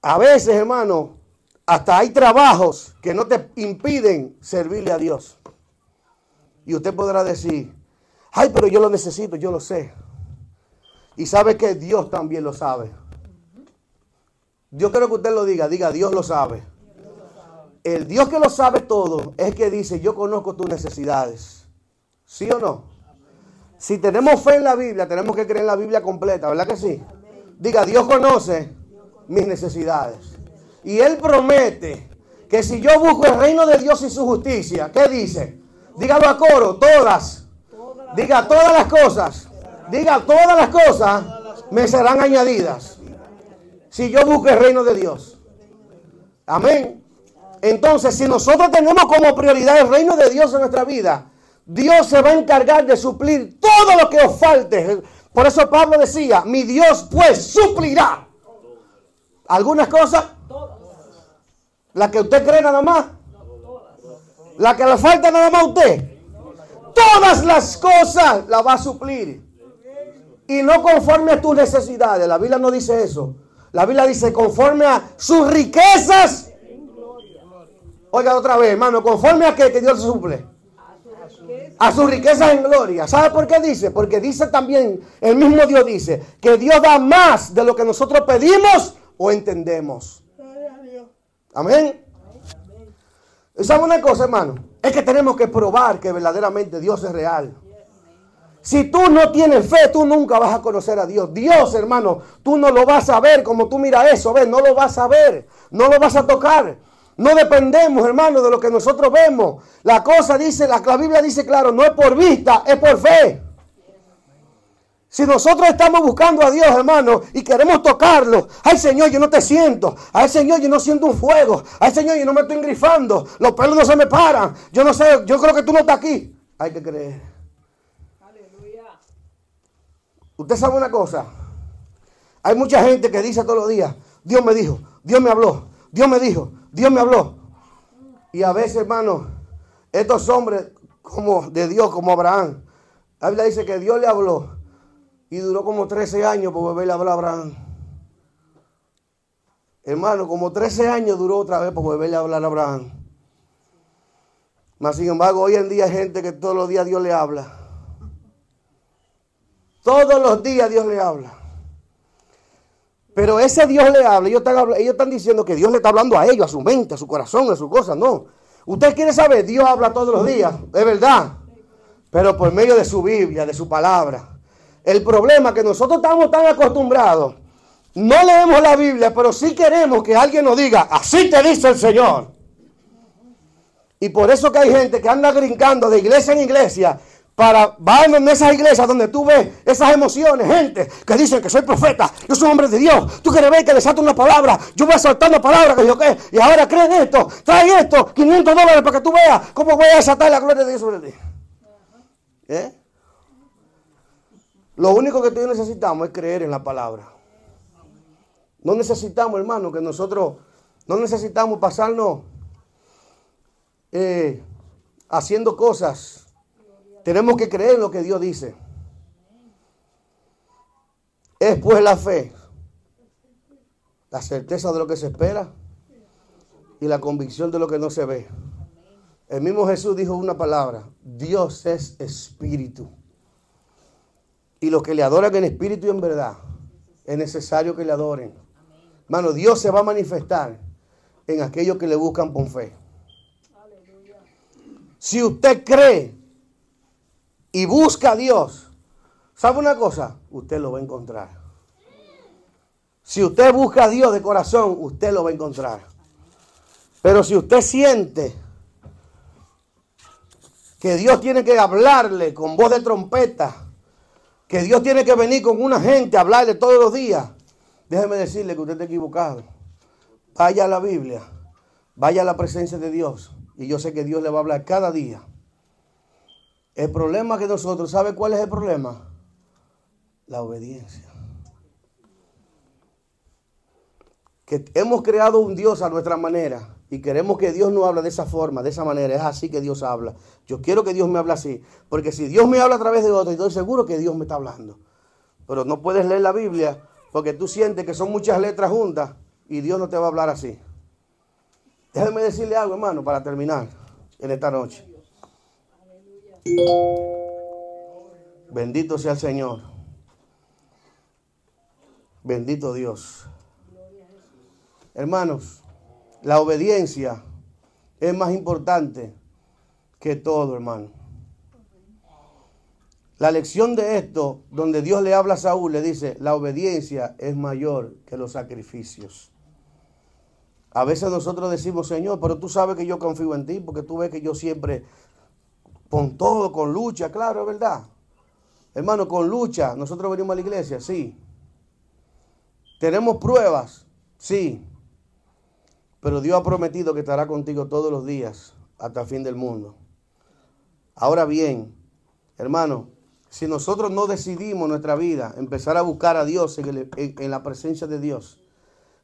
A veces, hermano, hasta hay trabajos que no te impiden servirle a Dios. Y usted podrá decir, ay, pero yo lo necesito, yo lo sé. Y sabe que Dios también lo sabe. Yo quiero que usted lo diga, diga, Dios lo sabe. El Dios que lo sabe todo es que dice, yo conozco tus necesidades. ¿Sí o no? Si tenemos fe en la Biblia, tenemos que creer en la Biblia completa, ¿verdad que sí? Diga, Dios conoce mis necesidades. Y Él promete que si yo busco el reino de Dios y su justicia, ¿qué dice? Dígalo a coro, todas. Diga todas las cosas. Diga todas las cosas me serán añadidas. Si yo busco el reino de Dios. Amén. Entonces, si nosotros tenemos como prioridad el reino de Dios en nuestra vida, Dios se va a encargar de suplir todo lo que os falte. Por eso Pablo decía, mi Dios pues suplirá algunas cosas, la que usted cree nada más, la que le falta nada más a usted, todas las cosas la va a suplir. Y no conforme a tus necesidades. La Biblia no dice eso. La Biblia dice conforme a sus riquezas. Oiga otra vez, hermano, conforme a que, que Dios suple. A sus riquezas en gloria. ¿Sabe por qué dice? Porque dice también, el mismo Dios dice, que Dios da más de lo que nosotros pedimos o entendemos. Amén. ¿Sabe una cosa, hermano? Es que tenemos que probar que verdaderamente Dios es real. Si tú no tienes fe, tú nunca vas a conocer a Dios. Dios, hermano, tú no lo vas a ver como tú miras eso, ves, no lo vas a ver, no lo vas a tocar. No dependemos, hermano, de lo que nosotros vemos. La cosa dice, la, la Biblia dice claro, no es por vista, es por fe. Si nosotros estamos buscando a Dios, hermano, y queremos tocarlo, ay Señor, yo no te siento, ay Señor, yo no siento un fuego, ay Señor, yo no me estoy engrifando, los pelos no se me paran, yo no sé, yo creo que tú no estás aquí. Hay que creer. Aleluya. Usted sabe una cosa, hay mucha gente que dice todos los días, Dios me dijo, Dios me habló, Dios me dijo, Dios me habló. Y a veces, hermano, estos hombres como de Dios, como Abraham, la Biblia dice que Dios le habló y duró como 13 años por volverle a hablar a Abraham. Hermano, como 13 años duró otra vez por volverle a hablar a Abraham. Mas sin embargo, hoy en día hay gente que todos los días Dios le habla. Todos los días Dios le habla. Pero ese Dios le habla, ellos están, ellos están diciendo que Dios le está hablando a ellos, a su mente, a su corazón, a su cosa. No. Usted quiere saber, Dios habla todos los días, es verdad. Pero por medio de su Biblia, de su palabra. El problema es que nosotros estamos tan acostumbrados. No leemos la Biblia, pero sí queremos que alguien nos diga, así te dice el Señor. Y por eso que hay gente que anda brincando de iglesia en iglesia para va en esas iglesias donde tú ves esas emociones, gente que dicen que soy profeta, yo soy hombre de Dios, tú quieres ver que desato una palabra, yo voy a soltar una palabra que yo qué, y ahora creen esto, trae esto, 500 dólares para que tú veas cómo voy a desatar la gloria de Dios sobre ti. ¿Eh? Lo único que tú necesitamos es creer en la palabra. No necesitamos, hermano, que nosotros, no necesitamos pasarnos eh, haciendo cosas. Tenemos que creer en lo que Dios dice. Es pues la fe, la certeza de lo que se espera y la convicción de lo que no se ve. El mismo Jesús dijo una palabra, Dios es espíritu. Y los que le adoran en espíritu y en verdad, es necesario que le adoren. Hermano, Dios se va a manifestar en aquellos que le buscan con fe. Si usted cree y busca a Dios, ¿sabe una cosa? Usted lo va a encontrar. Si usted busca a Dios de corazón, usted lo va a encontrar. Pero si usted siente que Dios tiene que hablarle con voz de trompeta, que Dios tiene que venir con una gente a hablarle todos los días, déjeme decirle que usted está equivocado. Vaya a la Biblia, vaya a la presencia de Dios y yo sé que Dios le va a hablar cada día. El problema que nosotros, ¿sabe cuál es el problema? La obediencia. Que hemos creado un Dios a nuestra manera y queremos que Dios nos hable de esa forma, de esa manera. Es así que Dios habla. Yo quiero que Dios me hable así, porque si Dios me habla a través de otro, estoy seguro que Dios me está hablando. Pero no puedes leer la Biblia porque tú sientes que son muchas letras juntas y Dios no te va a hablar así. Déjeme decirle algo, hermano, para terminar en esta noche. Bendito sea el Señor. Bendito Dios. Hermanos, la obediencia es más importante que todo, hermano. La lección de esto, donde Dios le habla a Saúl, le dice, la obediencia es mayor que los sacrificios. A veces nosotros decimos, Señor, pero tú sabes que yo confío en ti, porque tú ves que yo siempre, con todo, con lucha, claro, es verdad. Hermano, con lucha, nosotros venimos a la iglesia, sí. Tenemos pruebas, sí. Pero Dios ha prometido que estará contigo todos los días hasta el fin del mundo. Ahora bien, hermano, si nosotros no decidimos nuestra vida empezar a buscar a Dios en, en la presencia de Dios,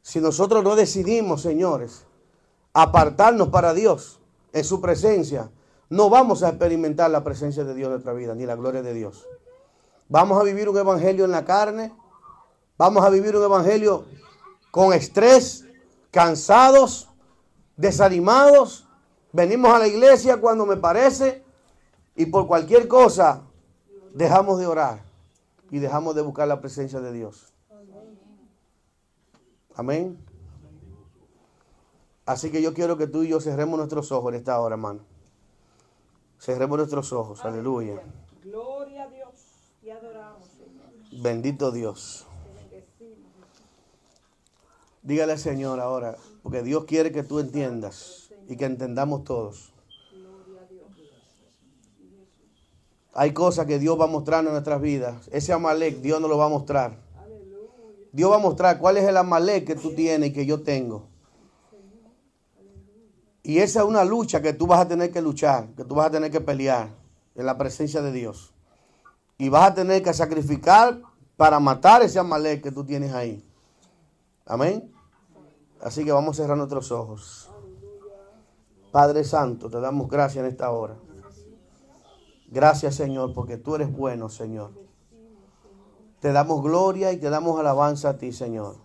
si nosotros no decidimos, señores, apartarnos para Dios en su presencia, no vamos a experimentar la presencia de Dios en nuestra vida, ni la gloria de Dios. Vamos a vivir un evangelio en la carne, vamos a vivir un evangelio con estrés, cansados, desanimados. Venimos a la iglesia cuando me parece y por cualquier cosa dejamos de orar y dejamos de buscar la presencia de Dios. Amén. Así que yo quiero que tú y yo cerremos nuestros ojos en esta hora, hermano. Cerremos nuestros ojos, aleluya. Gloria a Dios. Y adoramos, Señor. Bendito Dios. Dígale al Señor ahora, porque Dios quiere que tú entiendas y que entendamos todos. Hay cosas que Dios va a mostrar en nuestras vidas. Ese Amalek Dios nos lo va a mostrar. Dios va a mostrar cuál es el Amalek que tú tienes y que yo tengo. Y esa es una lucha que tú vas a tener que luchar, que tú vas a tener que pelear en la presencia de Dios. Y vas a tener que sacrificar para matar ese Amalek que tú tienes ahí. Amén. Así que vamos a cerrar nuestros ojos. Padre Santo, te damos gracias en esta hora. Gracias Señor, porque tú eres bueno, Señor. Te damos gloria y te damos alabanza a ti, Señor.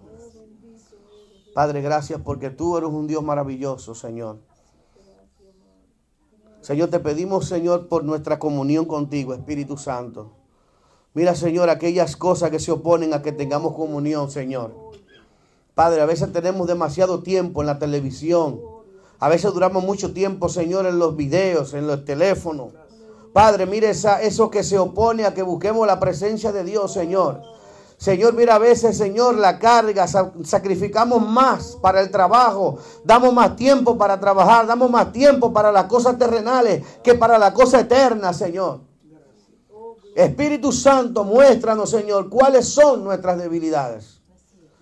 Padre, gracias porque tú eres un Dios maravilloso, Señor. Señor, te pedimos, Señor, por nuestra comunión contigo, Espíritu Santo. Mira, Señor, aquellas cosas que se oponen a que tengamos comunión, Señor. Padre, a veces tenemos demasiado tiempo en la televisión. A veces duramos mucho tiempo, Señor, en los videos, en los teléfonos. Padre, mire esa, eso que se opone a que busquemos la presencia de Dios, Señor. Señor, mira a veces, Señor, la carga, sacrificamos más para el trabajo, damos más tiempo para trabajar, damos más tiempo para las cosas terrenales que para la cosa eterna, Señor. Espíritu Santo, muéstranos, Señor, cuáles son nuestras debilidades.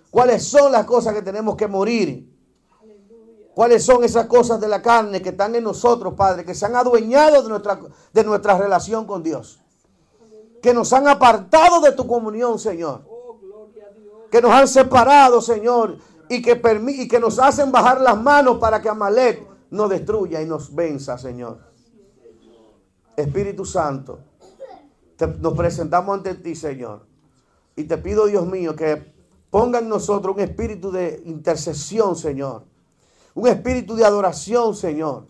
Cuáles son las cosas que tenemos que morir. ¿Cuáles son esas cosas de la carne que están en nosotros, Padre, que se han adueñado de nuestra, de nuestra relación con Dios? Que nos han apartado de tu comunión, Señor. Que nos han separado, Señor, y que, y que nos hacen bajar las manos para que Amalek nos destruya y nos venza, Señor. Espíritu Santo, nos presentamos ante ti, Señor. Y te pido, Dios mío, que ponga en nosotros un espíritu de intercesión, Señor un espíritu de adoración, Señor.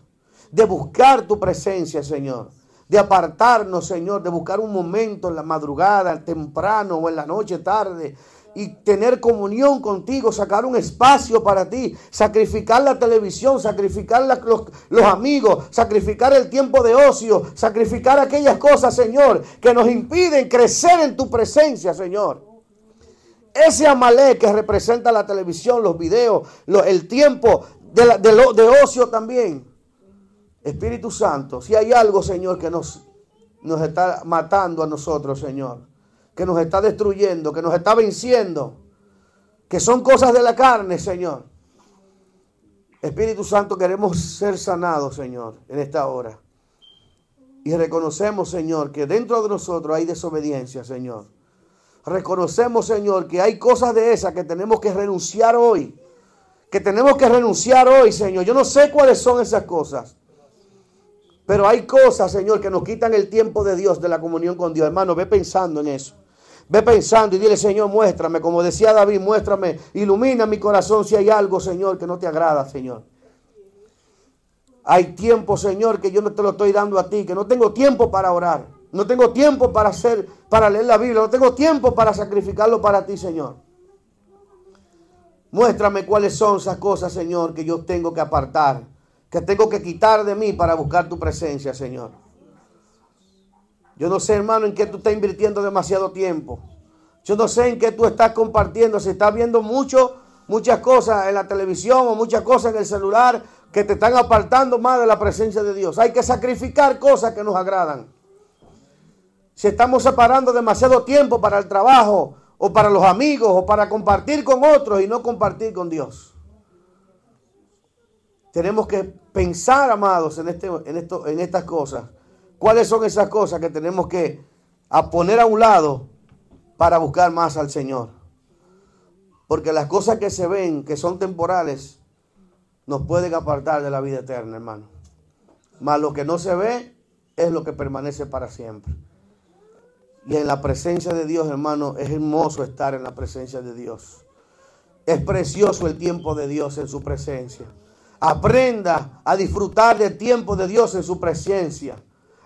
De buscar tu presencia, Señor. De apartarnos, Señor. De buscar un momento en la madrugada, temprano o en la noche, tarde. Y tener comunión contigo, sacar un espacio para ti, sacrificar la televisión, sacrificar los, amigos, sacrificar el tiempo de ocio, sacrificar aquellas cosas, Señor, que nos impiden crecer en tu presencia, Señor. Ese Amalek que representa la televisión, los videos, el tiempo de, de, ocio también. Espíritu Santo, si hay algo, Señor, que nos, nos está matando a nosotros, Señor, que nos está destruyendo, que nos está venciendo, que son cosas de la carne, Señor. Espíritu Santo, queremos ser sanados, Señor, en esta hora. Y reconocemos, Señor, que dentro de nosotros hay desobediencia, Señor. Reconocemos, Señor, que hay cosas de esas que tenemos que renunciar hoy que tenemos que renunciar hoy, Señor. Yo no sé cuáles son esas cosas. Pero hay cosas, Señor, que nos quitan el tiempo de Dios, de la comunión con Dios. Hermano, ve pensando en eso. Ve pensando y dile, Señor, muéstrame. Como decía David, muéstrame. Ilumina mi corazón si hay algo, Señor, que no te agrada, Señor. Hay tiempo, Señor, que yo no te lo estoy dando a ti, que no tengo tiempo para orar. No tengo tiempo para hacer, para leer la Biblia. No tengo tiempo para sacrificarlo para ti, Señor. Muéstrame cuáles son esas cosas, Señor, que yo tengo que apartar, que tengo que quitar de mí para buscar tu presencia, Señor. Yo no sé, hermano, en qué tú estás invirtiendo demasiado tiempo. Yo no sé en qué tú estás compartiendo. Si estás viendo mucho, muchas cosas en la televisión o muchas cosas en el celular que te están apartando más de la presencia de Dios. Hay que sacrificar cosas que nos agradan. Si estamos separando demasiado tiempo para el trabajo, o para los amigos o para compartir con otros y no compartir con Dios. Tenemos que pensar, amados, en, este, en, esto, en estas cosas. ¿Cuáles son esas cosas que tenemos que a poner a un lado para buscar más al Señor? Porque las cosas que se ven, que son temporales, nos pueden apartar de la vida eterna, hermano. Mas lo que no se ve es lo que permanece para siempre. Y en la presencia de Dios, hermano, es hermoso estar en la presencia de Dios. Es precioso el tiempo de Dios en su presencia. Aprenda a disfrutar del tiempo de Dios en su presencia.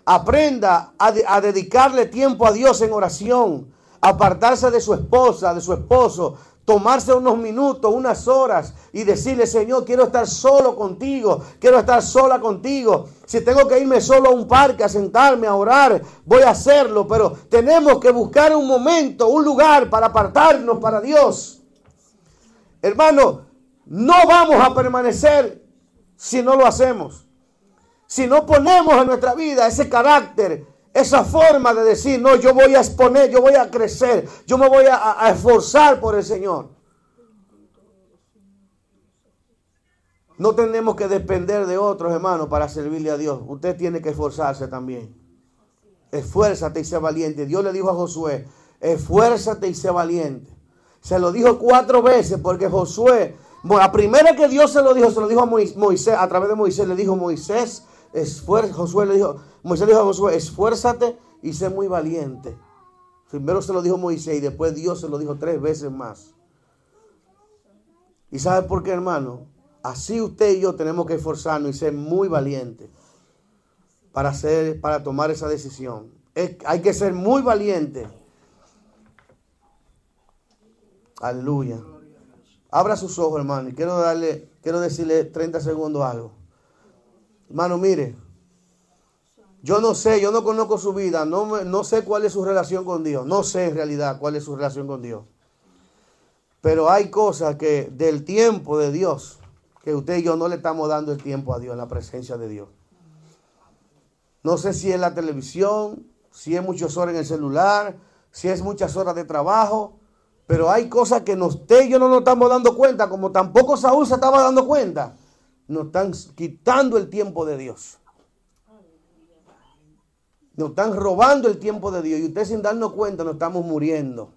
Aprenda a, dedicarle tiempo a Dios en oración. Apartarse de su esposa, de su esposo. tomarse unos minutos, unas horas y decirle, Señor, quiero estar solo contigo, quiero estar sola contigo. Si tengo que irme solo a un parque a sentarme a orar, voy a hacerlo, pero tenemos que buscar un momento, un lugar para apartarnos para Dios. Hermano, no vamos a permanecer si no lo hacemos. Si no ponemos en nuestra vida ese carácter, esa forma de decir, no, yo voy a exponer, yo voy a crecer, yo me voy a, esforzar por el Señor. No tenemos que depender de otros, hermanos, para servirle a Dios. Usted tiene que esforzarse también. Esfuérzate y sea valiente. Dios le dijo a Josué, esfuérzate y sea valiente. Se lo dijo cuatro veces porque Josué, la primera que Dios se lo dijo, se lo dijo a Moisés, a través de Moisés, le dijo Moisés, esfuerzo, Josué le dijo, Moisés le dijo a Josué, esfuérzate y sé muy valiente. Primero se lo dijo Moisés y después Dios se lo dijo tres veces más. ¿Y sabe por qué, hermano? Así usted y yo tenemos que esforzarnos y ser muy valientes para, hacer, para tomar esa decisión. hay que ser muy valiente. Aleluya. Abra sus ojos, hermano, y quiero darle, quiero decirle 30 segundos algo. Hermano, mire, yo no sé, yo no conozco su vida, no, no sé cuál es su relación con Dios, no sé en realidad cuál es su relación con Dios. Pero hay cosas que del tiempo de Dios que usted y yo no le estamos dando el tiempo a Dios en la presencia de Dios. No sé si es la televisión, si es muchas horas en el celular, si es muchas horas de trabajo, pero hay cosas que usted y yo no nos estamos dando cuenta, como tampoco Saúl se estaba dando cuenta. Nos están quitando el tiempo de Dios. Nos están robando el tiempo de Dios y usted sin darnos cuenta nos estamos muriendo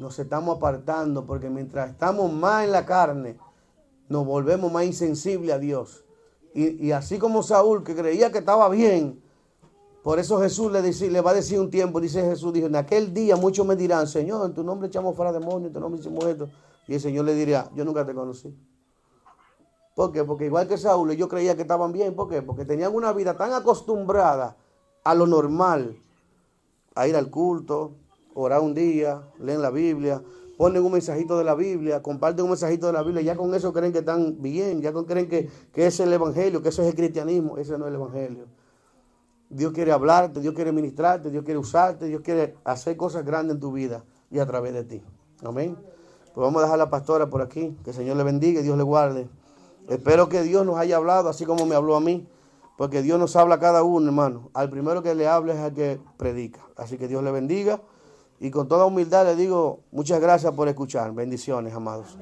nos estamos apartando porque mientras estamos más en la carne, nos volvemos más insensibles a Dios. Y, así como Saúl, que creía que estaba bien, por eso Jesús le, dice, le va a decir un tiempo, dice Jesús, dijo, en aquel día muchos me dirán, Señor, en tu nombre echamos fuera demonios, en tu nombre hicimos esto. Y el Señor le diría, yo nunca te conocí. ¿Por qué? Porque igual que Saúl, yo creía que estaban bien. ¿Por qué? Porque tenían una vida tan acostumbrada a lo normal, a ir al culto, orar un día, leen la Biblia, ponen un mensajito de la Biblia, comparten un mensajito de la Biblia, ya con eso creen que están bien, ya con creen que, que es el Evangelio, que eso es el cristianismo, ese no es el Evangelio. Dios quiere hablarte, Dios quiere ministrarte, Dios quiere usarte, Dios quiere hacer cosas grandes en tu vida y a través de ti. Amén. Pues vamos a dejar a la pastora por aquí, que el Señor le bendiga y Dios le guarde. Espero que Dios nos haya hablado así como me habló a mí, porque Dios nos habla a cada uno, hermano. Al primero que le hable es al que predica. Así que Dios le bendiga. Y con toda humildad le digo muchas gracias por escuchar. Bendiciones, amados.